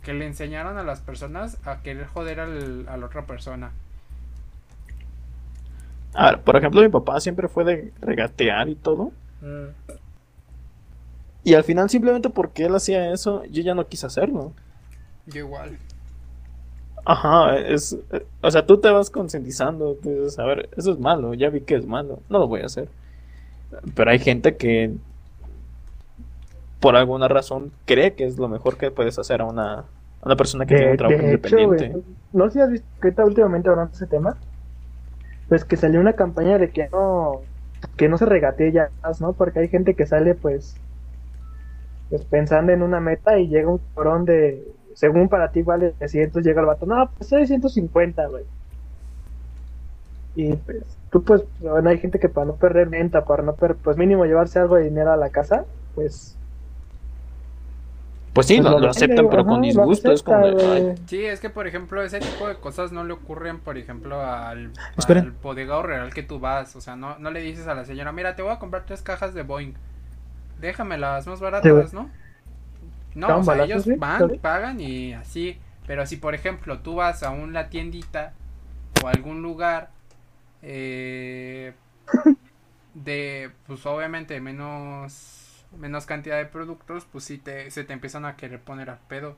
S1: que le enseñaron a las personas a querer joder al, a la otra persona.
S3: A ver, por ejemplo, mi papá siempre fue de regatear y todo. Y al final, simplemente porque él hacía eso, yo ya no quise hacerlo.
S1: Yo igual.
S3: Ajá, es. eh, O sea, tú te vas concientizando. tú dices, a ver, eso es malo, ya vi que es malo, no lo voy a hacer. Pero hay gente que. Por alguna razón cree que es lo mejor que puedes hacer a una, a una persona que tiene un trabajo
S2: de hecho,
S3: independiente.
S2: no sé si has visto que ahorita últimamente hablando de ese tema, pues que salió una campaña de que no, que no se regatee ya más, ¿no? Porque hay gente que sale pues, pues pensando en una meta y llega un cabrón de, según para ti vale 300, llega el vato, no, pues soy 150, güey. Y pues, tú pues, bueno, hay gente que para no perder venta, para no perder, pues mínimo llevarse algo de dinero a la casa, pues...
S3: Pues sí,
S2: pues
S3: lo, aceptan, pero
S2: ajá,
S3: con disgusto. Es como de.
S1: Sí, es que por ejemplo ese tipo de cosas no le ocurren, por ejemplo, al,
S3: Esperen.
S1: al bodegado real que tú vas. O sea, no, no le dices a la señora, mira, te voy a comprar tres cajas de Boeing. Déjamelas más
S2: Sí, güey.
S1: baratas, ¿no? No, o sea, ellos
S2: sí,
S1: van, pagan y así. Pero si por ejemplo tú vas a una tiendita o a algún lugar eh, de, pues obviamente menos menos cantidad de productos, pues sí te, se te empiezan a querer poner a pedo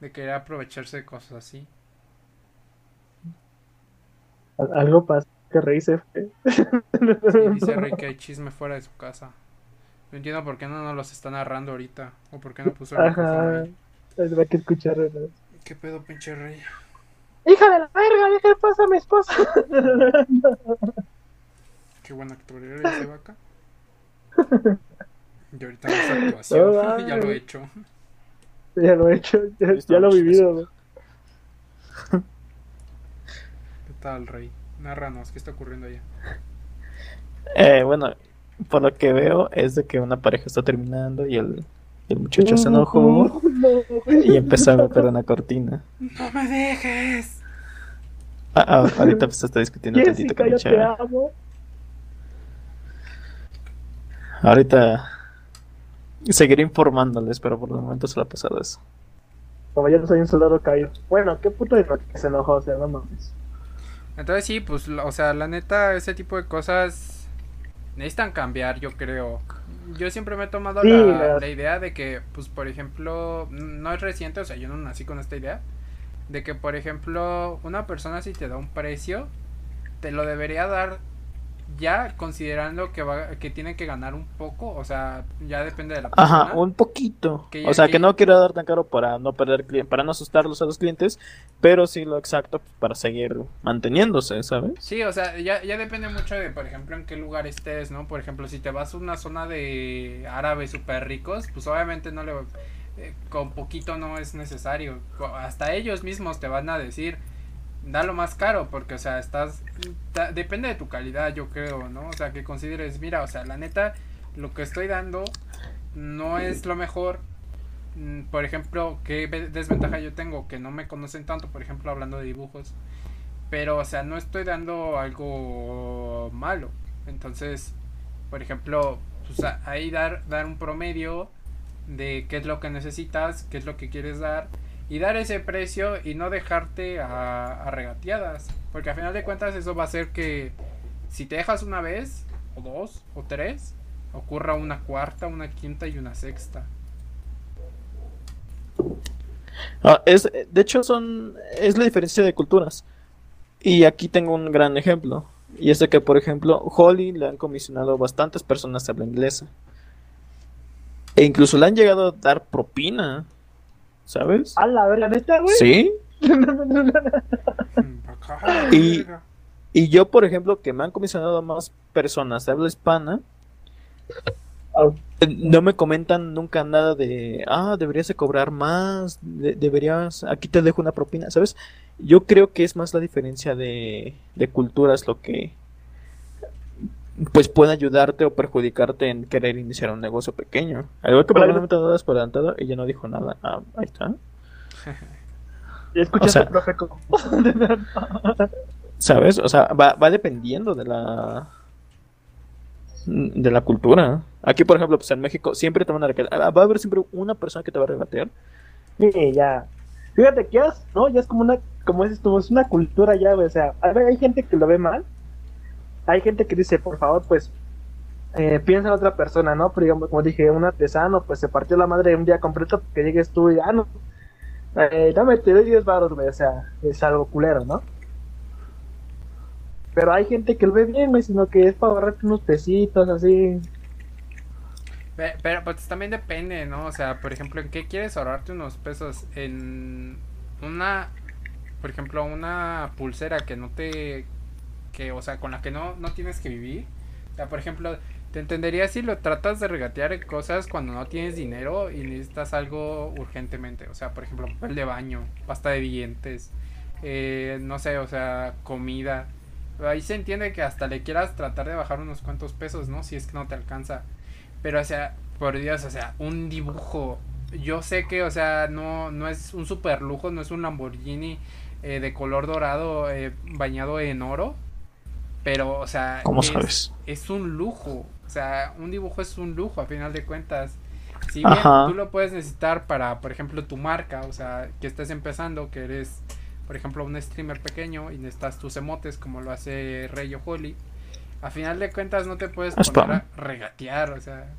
S1: de querer aprovecharse de cosas así.
S2: Al- Algo pasa que Rey se fue.
S1: Sí, dice Rey que hay chisme fuera de su casa. No entiendo por qué no nos los está narrando ahorita. O por qué no puso el
S2: Ajá.
S1: ahí.
S2: Hay que escuchar. ¿no?
S1: ¿Qué pedo, pinche Rey?
S2: Hija de la verga, deja de pasar a mi esposa.
S1: Qué buena actuación ese vaca. Y ahorita no es actuación.
S2: No
S1: ya lo he hecho.
S2: ya lo he hecho, ya, lo he vivido.
S1: ¿Qué tal, Rey? Narranos, ¿qué está ocurriendo allá?
S3: Eh, bueno, por lo que veo es de que una pareja está terminando y el, el muchacho se enojó
S2: No,
S3: y empezó a golpear una cortina.
S1: ¡No me dejes!
S3: Ah, ah, ahorita pues se está discutiendo tantito
S2: Jessica,
S3: con
S2: te amo.
S3: Ahorita seguiré informándoles, pero por el momento solo ha pasado eso.
S2: Como yo no soy un soldado caído. Bueno, qué puto de que se enojó, o sea, no mames.
S1: Entonces sí, pues, o sea, la neta, ese tipo de cosas necesitan cambiar, yo creo. Yo siempre me he tomado
S2: Sí,
S1: la, la idea de que, pues, por ejemplo, no es reciente, o sea, yo no nací con esta idea, de que, por ejemplo, una persona si te da un precio, te lo debería dar ya considerando que va, que tiene que ganar un poco, o sea, ya depende de la persona.
S3: Ajá, un poquito.
S1: Que-
S3: O sea,
S1: que-
S3: que no quiero dar tan caro para no perder para no asustarlos a los clientes, pero sí lo exacto para seguir manteniéndose, ¿sabes?
S1: Sí, o sea, ya, ya depende mucho de, por ejemplo, en qué lugar estés, ¿no? Por ejemplo, si te vas a una zona de árabes súper ricos, pues obviamente no le... eh, con poquito no es necesario. Hasta ellos mismos te van a decir, dalo más caro, porque, o sea, estás... depende de tu calidad, yo creo, ¿no? O sea, que consideres, mira, o sea, la neta, lo que estoy dando no es lo mejor. Mm, Por ejemplo, ¿qué ve- desventaja yo tengo? Que no me conocen tanto, por ejemplo, hablando de dibujos. Pero, o sea, no estoy dando algo malo. Entonces, por ejemplo, pues ahí dar, dar un promedio de qué es lo que necesitas, qué es lo que quieres dar. Y dar ese precio y no dejarte a, a regateadas. Porque al final de cuentas eso va a hacer que si te dejas una vez, o dos, o tres, ocurra una cuarta, una quinta y una sexta.
S3: Ah, es, de hecho, son es la diferencia de culturas. Y aquí tengo un gran ejemplo. Y es de que, por ejemplo, Holly le han comisionado bastantes personas a habla inglesa. E incluso le han llegado a dar propina. ¿Sabes?
S2: A la verga, neta, güey.
S3: Sí. Y-. Y yo, por ejemplo, que me han comisionado a más personas de habla hispana, eh, no me comentan nunca nada de, ah, deberías de cobrar más, de- deberías, aquí te dejo una propina, ¿sabes? Yo creo que es más la diferencia de, de culturas lo que pues puede ayudarte o perjudicarte en querer iniciar un negocio pequeño. Algo que probablemente no das por adelantado, ella no dijo nada. Ah, ahí está.
S2: Ya escuchaste,
S3: O sea-
S2: profe. como-
S3: ¿Sabes? O sea, va, va dependiendo de la de la cultura. Aquí, por ejemplo, pues en México siempre te van a regatear. Va a haber siempre una persona que te va a regatear.
S2: Sí, ya. Fíjate que es, ¿no? Ya es como una, como dices tú, es una cultura ya. O sea, hay gente que lo ve mal. Hay gente que dice, por favor, pues, eh, piensa en otra persona, ¿no? Pero digamos, como dije, un artesano, pues se partió la madre un día completo que llegues tú y, ah, no, eh, dame, te doy 10 baros, güey. O sea, es algo culero, ¿no? Pero hay gente que lo ve bien, güey, sino que es para ahorrarte unos pesitos, así.
S1: Pe- Pero pues también depende, ¿no? O sea, por ejemplo, ¿en qué quieres ahorrarte unos pesos? En una, por ejemplo, una pulsera que no te, que, o sea, con la que no, no tienes que vivir. O sea, por ejemplo, te entendería si lo tratas de regatear cosas cuando no tienes dinero y necesitas algo urgentemente. O sea, por ejemplo, papel de baño, pasta de dientes, eh, no sé, o sea, comida. Ahí se entiende que hasta le quieras tratar de bajar unos cuantos pesos, ¿no? Si es que no te alcanza. Pero, o sea, por Dios, o sea, un dibujo. Yo sé que, o sea, no, no es un super lujo, no es un Lamborghini eh, de color dorado eh, bañado en oro. Pero, o sea,
S3: ¿Cómo
S1: es,
S3: sabes?
S1: es un lujo. O sea, un dibujo es un lujo a final de cuentas. Si bien
S3: Ajá.
S1: tú lo puedes necesitar para, por ejemplo, tu marca, o sea, que estés empezando, que eres, por ejemplo, un streamer pequeño y necesitas tus emotes como lo hace Rey o Holly. A final de cuentas no te puedes poner a regatear, o sea,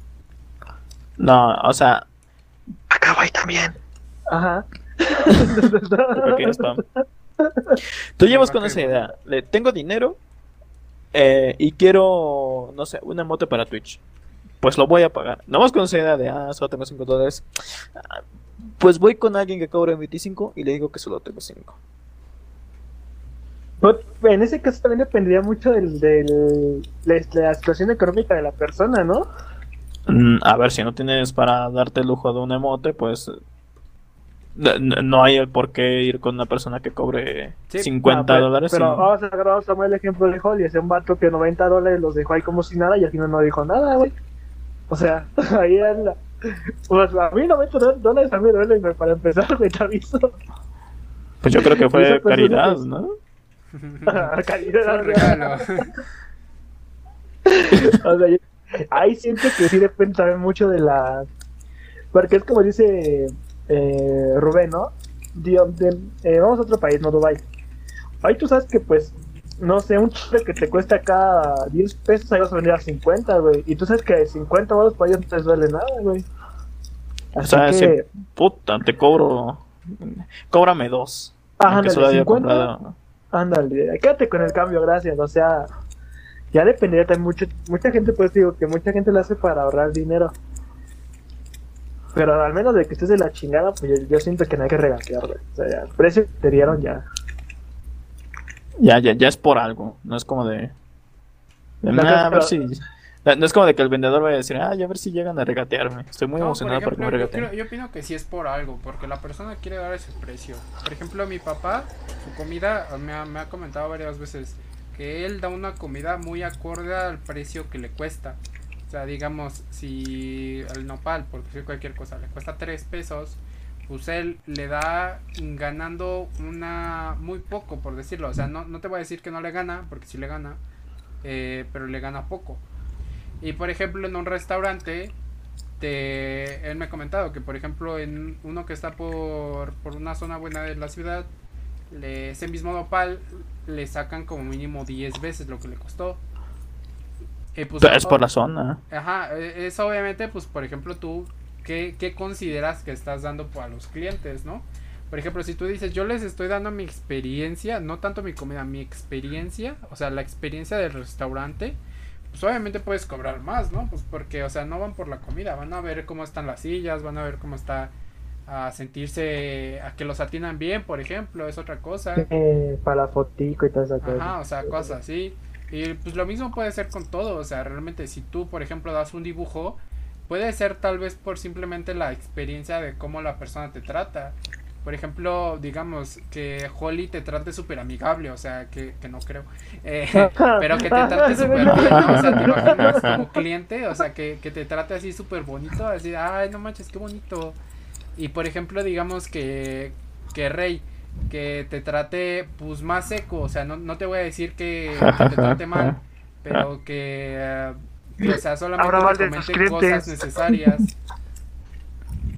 S3: No, o sea, creo que es spam. Tú llevas con esa idea. Le tengo dinero eh, y quiero, no sé, una moto para Twitch. Pues lo voy a pagar. No vas con esa idea de, ah, solo tengo 5 dólares. Ah, Pues voy con alguien que cobre 25 y le digo que solo tengo 5.
S2: Pues, en ese caso también dependería mucho del, del la, la situación económica de la persona, ¿no?
S3: Mm, a ver, si no tienes para darte el lujo de un emote, pues no hay el por qué ir con una persona que cobre
S1: Sí,
S3: 50
S2: Ah, pero-
S3: dólares.
S2: Pero
S3: sino-
S2: vamos a, agarrar- vamos a tomar el ejemplo de Holly, ese un vato que 90 dólares los dejó ahí como si nada y al final no dijo nada, güey. O sea, ahí es la... Pues a mí 90 dó- dólares a mí güey, para empezar, güey, te aviso.
S3: Pues yo creo que fue caridad,
S2: que-
S3: ¿no?
S2: Calidad,
S1: un regalo.
S2: O sea, yo- ahí siento que sí depende también mucho de la. Porque es como dice eh, Rubén, ¿no? Dio- de- eh, vamos a otro país, no Dubai. Ahí tú sabes que, pues, no sé, un chile que te cuesta acá 10 pesos, ahí vas a vender a 50, güey. Y tú sabes que 50 baros para ellos no te duele nada, güey.
S3: O sea,
S2: que,
S3: si- puta, te cobro. Cóbrame dos.
S2: ah, ándale,
S3: haya
S2: 50,
S3: comprado.
S2: ándale, quédate con el cambio, gracias. O sea, ya dependería también mucho. Mucha gente, pues digo, que mucha gente lo hace para ahorrar dinero. Pero al menos de que estés de la chingada, pues yo, yo siento que no hay que regatear, güey. O sea, ya, el precio que te dieron ya.
S3: Ya, ya, ya es por algo. No es como de. de,
S2: No,
S3: "Nah, a ver
S2: pero-
S3: si. No no es como de que el vendedor vaya a decir, ah, ya a ver si llegan a regatearme. Estoy muy
S1: No,
S3: emocionado
S1: por
S3: porque me
S1: ejemplo, yo,
S3: regateen.
S1: creo- yo opino que sí es por algo, porque la persona quiere dar ese precio. Por ejemplo, mi papá, su comida, me ha, me ha comentado varias veces que él da una comida muy acorde al precio que le cuesta. O sea, digamos, si el nopal, por decir cualquier cosa, le cuesta 3 pesos, pues él le da ganando una muy poco, por decirlo. O sea, no, no te voy a decir que no le gana, porque sí le gana, eh, pero le gana poco. Y por ejemplo, en un restaurante, te, él me ha comentado que, por ejemplo, en uno que está por, por una zona buena de la ciudad, le, ese mismo nopal le sacan como mínimo 10 veces lo que le costó.
S3: Eh, pues, es por la zona.
S1: Ajá, e, es obviamente, pues, por ejemplo, tú, ¿qué, qué consideras que estás dando a los clientes, no? Por ejemplo, si tú dices, yo les estoy dando mi experiencia, no tanto mi comida, mi experiencia, o sea, la experiencia del restaurante, pues obviamente puedes cobrar más, ¿no? Pues porque, o sea, no van por la comida, van a ver cómo están las sillas, van a ver cómo está a sentirse, a que los atinan bien, por ejemplo, es otra cosa.
S2: Eh, para la fotico y toda esa
S1: cosa. Ajá, o sea, cosas así. Y pues lo mismo puede ser con todo, o sea, realmente si tú, por ejemplo, das un dibujo, puede ser tal vez por simplemente la experiencia de cómo la persona te trata. Por ejemplo, digamos que Holly te trate súper amigable, o sea, que, que no creo, eh, pero que te trate súper bien, O sea, te imaginas como cliente, o sea, que, que te trate así súper bonito, así, ay, no manches, qué bonito. Y por ejemplo, digamos que, que Rey, que te trate pues más seco, o sea, no, no te voy a decir que, te trate mal, pero que, que o sea, solamente te comente cosas necesarias.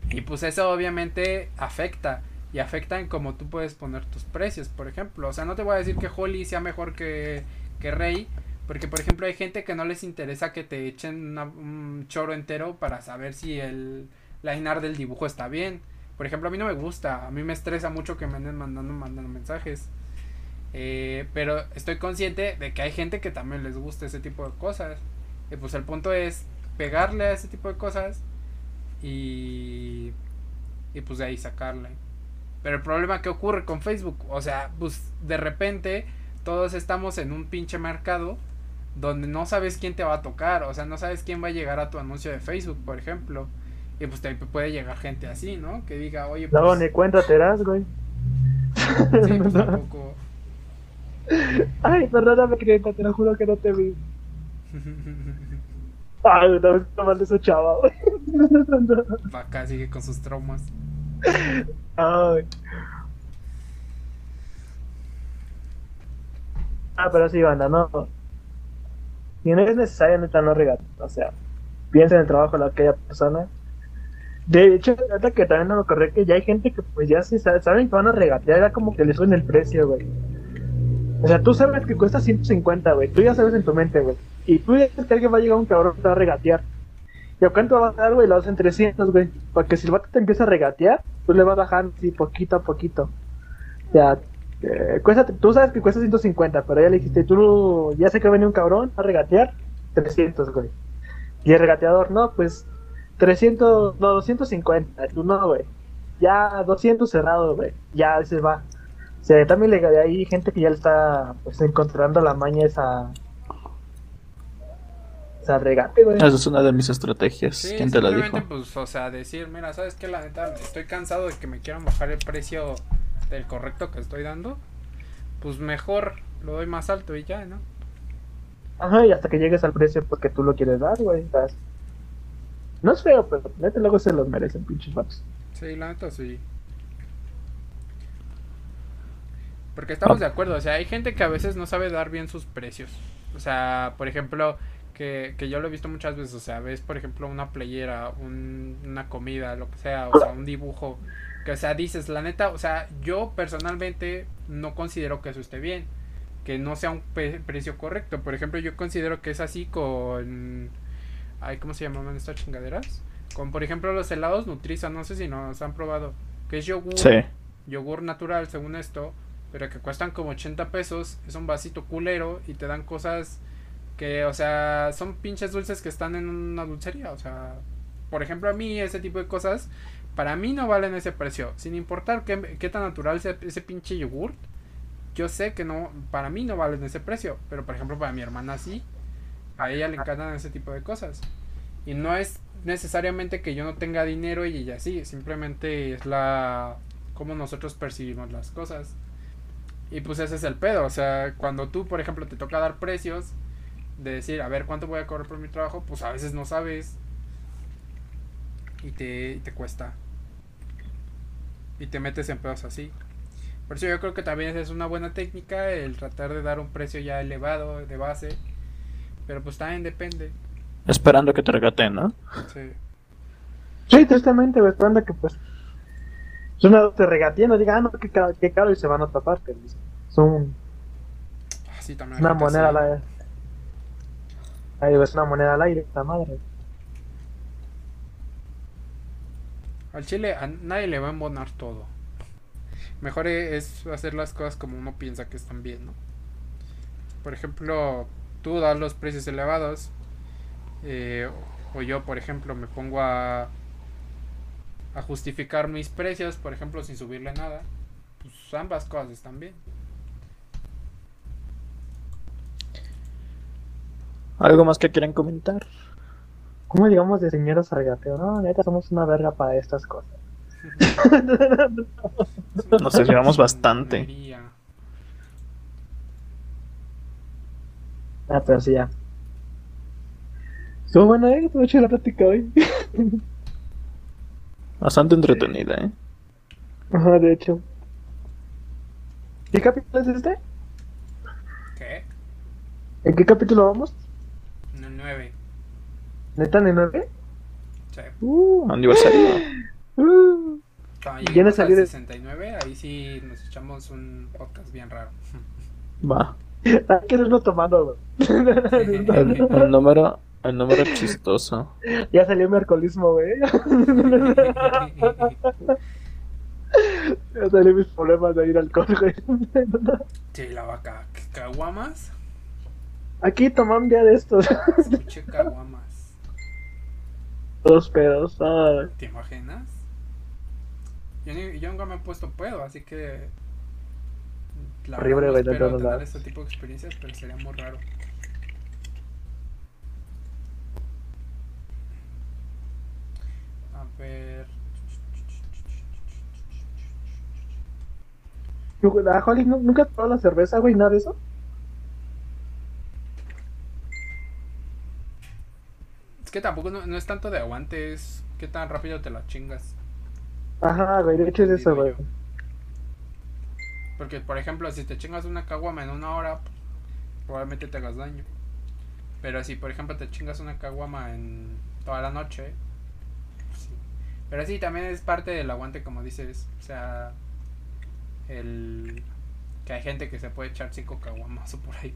S1: Y pues eso obviamente afecta y afecta en cómo tú puedes poner tus precios, por ejemplo. O sea, no te voy a decir que Holly sea mejor que, que Rey, porque por ejemplo hay gente que no les interesa que te echen un choro entero para saber si el lainar del dibujo está bien. Por ejemplo, a mí no me gusta, a mí me estresa mucho que me anden mandando, mandando mensajes. Eh, pero estoy consciente de que hay gente que también les gusta ese tipo de cosas. Y pues el punto es pegarle a ese tipo de cosas y, y pues de ahí sacarle. Pero el problema que ocurre con Facebook, o sea, pues de repente todos estamos en un pinche mercado donde no sabes quién te va a tocar, o sea, no sabes quién va a llegar a tu anuncio de Facebook, por ejemplo. Y pues te puede llegar gente así, ¿no? Que diga, oye,
S2: pues... No, ni cuenta te das, güey.
S1: Sí, pues tampoco.
S2: Ay, perdóname, clienta, te lo juro que no te vi. Ay, una vez mal de esa chava, güey.
S1: Acá sigue con sus traumas.
S2: Ay. Ah, pero sí, banda, no. Y no es necesario neta no regalar. O sea, piensa en el trabajo de aquella persona. De hecho, neta que también no me ocurre que ya hay gente que pues ya sí saben que van a regatear, ya como que le suben el precio, güey. O sea, tú sabes que cuesta 150, güey. Tú ya sabes en tu mente, güey. Y tú ya sabes que alguien va a llegar un cabrón que te va a regatear. ¿Y a cuánto va a dar, güey? Lo hacen 300, güey. Porque si el vato te empieza a regatear, tú le vas bajando así poquito a poquito. Ya, eh, cuesta, tú sabes que cuesta 150, pero ya le dijiste, tú ya sé que venía un cabrón a regatear, 300, güey. Y el regateador, no, pues 300, no, 250, tú no, güey. Ya 200 cerrado, güey. Ya se va. O sea, también le hay gente que ya le está pues encontrando la maña esa regate, güey.
S3: Esa es una de mis estrategias.
S1: Sí,
S3: ¿Quién te la dijo?
S1: pues, o sea, decir, mira, ¿sabes qué? La neta, estoy cansado de que me quieran bajar el precio del correcto que estoy dando. Pues mejor lo doy más alto y ya, ¿no?
S2: Ajá, y hasta que llegues al precio porque tú lo quieres dar, güey. No es feo, pero neta luego se los merecen, pinches vatos.
S1: Sí, la neta sí. Porque estamos de acuerdo, o sea, hay gente que a veces no sabe dar bien sus precios. O sea, por ejemplo, que, que yo lo he visto muchas veces, o sea, ves por ejemplo una playera, un, una comida, lo que sea, o sea, un dibujo, que o sea, dices, la neta, o sea, yo personalmente no considero que eso esté bien, que no sea un precio correcto, por ejemplo, yo considero que es así con, ay, ¿cómo se llaman estas chingaderas? Con, por ejemplo, los helados Nutriza, no sé si nos han probado, que es yogur, yogur natural según esto, pero que cuestan como 80 pesos, es un vasito culero y te dan cosas que, o sea, son pinches dulces que están en una dulcería. O sea, por ejemplo, a mí ese tipo de cosas, para mí no valen ese precio. Sin importar qué, qué tan natural sea ese pinche yogurt. Yo sé que no, para mí no valen ese precio. Pero por ejemplo, para mi hermana sí. A ella le encantan ese tipo de cosas. Y no es necesariamente que yo no tenga dinero y ella sí. Simplemente es la. como nosotros percibimos las cosas. Y pues ese es el pedo. O sea, cuando tú, por ejemplo, te toca dar precios de decir, a ver, ¿cuánto voy a cobrar por mi trabajo? Pues a veces no sabes. Y te, te cuesta. Y te metes en pedos así. Por eso yo creo que también es una buena técnica el tratar de dar un precio ya elevado de base. Pero pues también depende.
S3: Esperando que te regaten, ¿no?
S1: Sí.
S2: Sí, tristemente, esperando que pues. Es una te regateen, no diga, ah, no, qué caro, qué caro, y se van a otra parte. Son
S1: Ah, sí, también
S2: una moneda al aire. Ahí es una moneda al aire, esta madre.
S1: Al chile a nadie le va a embonar todo. Mejor e- es hacer las cosas como uno piensa que están bien, ¿no? Por ejemplo, tú das los precios elevados. eh, o yo, por ejemplo, me pongo a, a justificar mis precios, por ejemplo, sin subirle nada. Pues ambas cosas están bien.
S3: ¿Algo más que quieran comentar?
S2: ¿Cómo digamos de señoras al gateo? No, neta, somos una verga para estas cosas.
S3: Nos desviamos bastante.
S2: Ah, pero sí, ya. Estuvo bueno, eh, estuvo hecho la plática hoy.
S3: Bastante entretenida, ¿eh?
S2: Ajá, de hecho. ¿Qué capítulo es este?
S1: ¿Qué?
S2: ¿En qué capítulo vamos?
S1: En el 9.
S2: ¿Neta en el 9?
S1: Sí.
S2: Uh,
S3: Aniversario.
S2: uh.
S1: Cuando
S2: ¿Viene
S1: lleguemos
S2: a salir
S1: al
S2: el-
S1: 69, ahí sí nos echamos un podcast bien raro.
S3: Va.
S2: Hay que irnos tomando, güey.
S3: El, el número, el número chistoso.
S2: ya salió mi alcoholismo, güey. ya salió mis problemas de ir al alcohol, güey.
S1: Sí, la vaca. ¿Qué ¿Caguamas?
S2: Aquí tomamos un día de estos.
S1: Escuché caguamas.
S2: Dos pedos. ah.
S1: ¿Te imaginas? Yo, ni- yo nunca me he puesto pedo, así que. La
S2: Horrible,
S1: verdad espero tener
S2: lados.
S1: este tipo de experiencias, pero sería muy raro. A ver.
S2: Ah, Holly, ¿nu- ¿nunca has probado la cerveza, güey? ¿Nada de eso?
S1: Es que tampoco no, no es tanto de aguante, es qué tan rápido te la chingas.
S2: Ajá, güey, de hecho es eso, güey.
S1: Porque, por ejemplo, si te chingas una caguama en una hora, probablemente te hagas daño. Pero si, por ejemplo, te chingas una caguama en toda la noche, sí. Pero sí, también es parte del aguante, como dices. O sea, el que hay gente que se puede echar cinco caguamas o por ahí.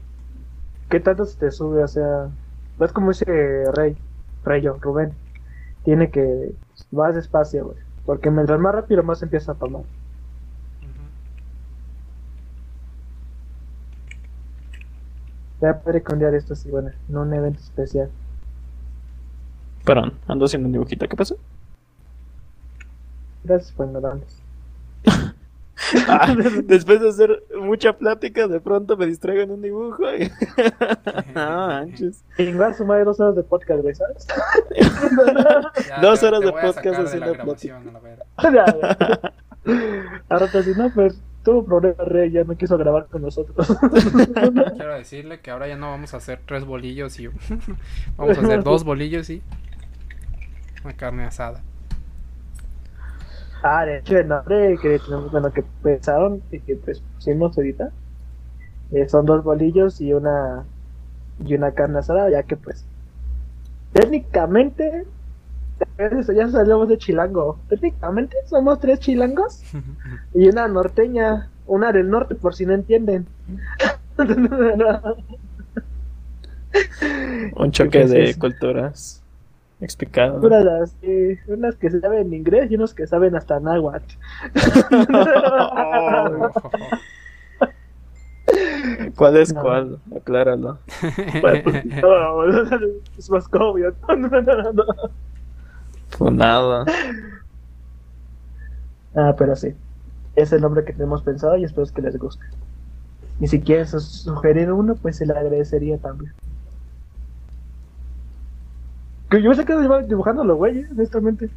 S2: ¿Qué tanto se te sube? O sea, ves como dice Rey, Rayo, Rubén. Tiene que. Vas despacio, güey. Porque mientras más rápido, más empieza a tomar.
S1: Ujú.
S2: Voy a poder cambiar esto así, bueno, en un evento especial.
S3: Perdón, ando haciendo un dibujito. ¿Qué pasó?
S2: Gracias por ignorarnos.
S3: Ah, después de hacer mucha plática, de pronto me distraigo en un dibujo. y- no manches.
S2: Igual sumar dos horas de podcast, güey, ¿sabes?
S1: Ya,
S3: Dos
S1: te-
S3: horas
S1: te
S3: de podcast haciendo
S1: la grabación, a la verga.
S2: Ya, ya. Ahora te dice, no, pues tuvo problemas, Rey, ya no quiso grabar con nosotros.
S1: Quiero decirle que ahora ya no vamos a hacer tres bolillos y vamos a hacer dos bolillos y una carne asada.
S2: Ah, de hecho, el nombre que tenemos, bueno, que pensaron y que pues pusimos ahorita eh, son dos bolillos y una y una carne asada, ya que pues técnicamente ya salimos de chilango. Técnicamente somos tres chilangos y una norteña, una del norte por si no entienden.
S3: Un choque
S2: ¿Qué
S3: de
S2: es
S3: culturas explicado.
S2: Unas, así, unas que saben inglés y unos que saben hasta náhuatl.
S3: ¿Cuál es
S2: No.
S3: cuál? Acláralo.
S2: Bueno, pues, no, es más obvio.
S3: Pues nada.
S2: Ah, pero sí. Es el nombre que tenemos pensado y espero que les guste. Y si quieren su- sugerir uno, pues se le agradecería también. Que yo me quedado iba dibujándolo, güey, eh, honestamente.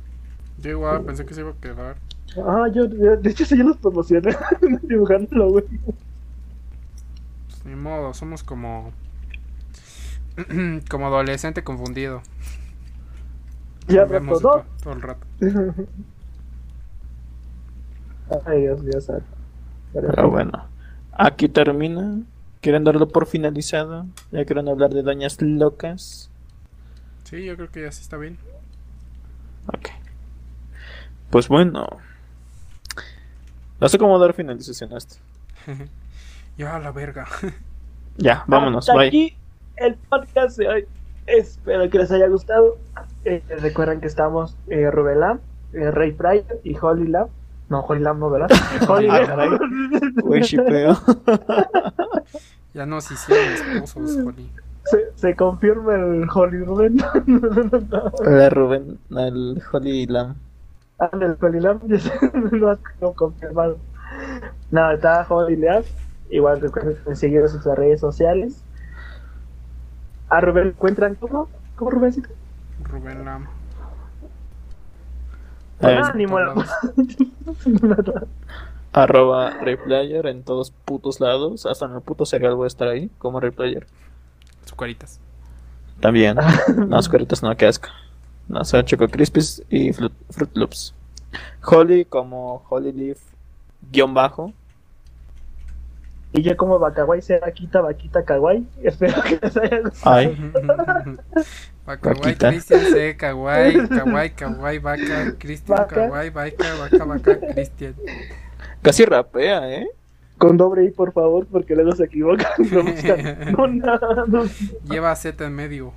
S1: Yo igual pensé que se iba a quedar.
S2: Ah, yo, de hecho, sí, yo los promocioné dibujándolo, güey.
S1: Pues, ni modo, somos como. como adolescente confundido.
S2: Ya,
S1: Vemos
S2: rato,
S1: todo, todo el rato.
S2: Ay, Dios mío, santo. Pero,
S3: Pero bueno. Aquí termina. ¿Quieren darlo por finalizado? ¿Ya quieren hablar de dañas locas?
S1: Sí, yo creo que ya sí está bien.
S3: Ok. Pues bueno. No sé cómo dar finalización a esto.
S1: Ya a la verga.
S3: Ya, vámonos,
S2: Hasta
S3: bye.
S2: aquí el podcast de hoy. Espero que les haya gustado. Eh, recuerden que estamos eh, Rubén Lam, eh, Ray Pryor y Holly Lam. No, Holly Lam no, ¿verdad? Holly Lam.
S3: caray. Uy, shipeo.
S1: Ya nos hicieron esposos, Joli.
S2: se, se confirma el Holly Rubén.
S3: La Rubén, el Holly Lam.
S2: Ah, el Holly Lam, ya se lo has confirmado. No, está Holly Lam. Igual recuerden seguirnos en sus redes sociales. A Rubén encuentran como, ¿cómo Rubéncito?
S1: Rubén Lam.
S2: Ni mola.
S3: Arroba Replayer en todos putos lados. Hasta en el puto cereal voy a estar ahí como Replayer.
S1: Sucaritas.
S3: También. Las cueritas no, que asco. No, son Choco Crispies y Fruit, Fruit Loops. Holly como Holly Leaf guion bajo.
S2: Y yo como Bacawai se vaquita, vaquita, kawaii. Espero que les haya gustado.
S3: Ay, Vaquita.
S1: Cristian C, Kawaii, Kawaii, Kawaii, Vaca, Cristian. Kawaii, Vaca, Vaca, Vaca, Cristian.
S3: casi rapea, ¿eh?
S2: Con doble I, por favor, porque luego se equivocan. buscan. No, no, no.
S1: Lleva Z en medio.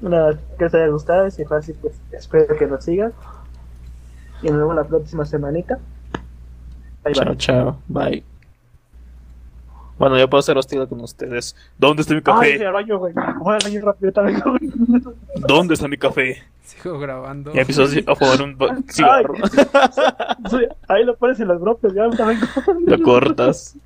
S2: Nada, que les haya gustado. Si fue así, pues espero que nos sigan. Y nos vemos la próxima semanita. Bye,
S3: Chao,
S2: bye.
S3: chao. Bye. Bueno, ya puedo ser hostil con ustedes. ¿Dónde está mi
S2: Ay,
S3: café?
S2: baño, güey. Voy al baño rápido también, güey.
S3: ¿Dónde está mi café?
S1: Sigo grabando.
S3: Y empezó a fumar un cigarro.
S2: Sí, ahí lo pones en los bropes, ya también.
S3: Lo cortas.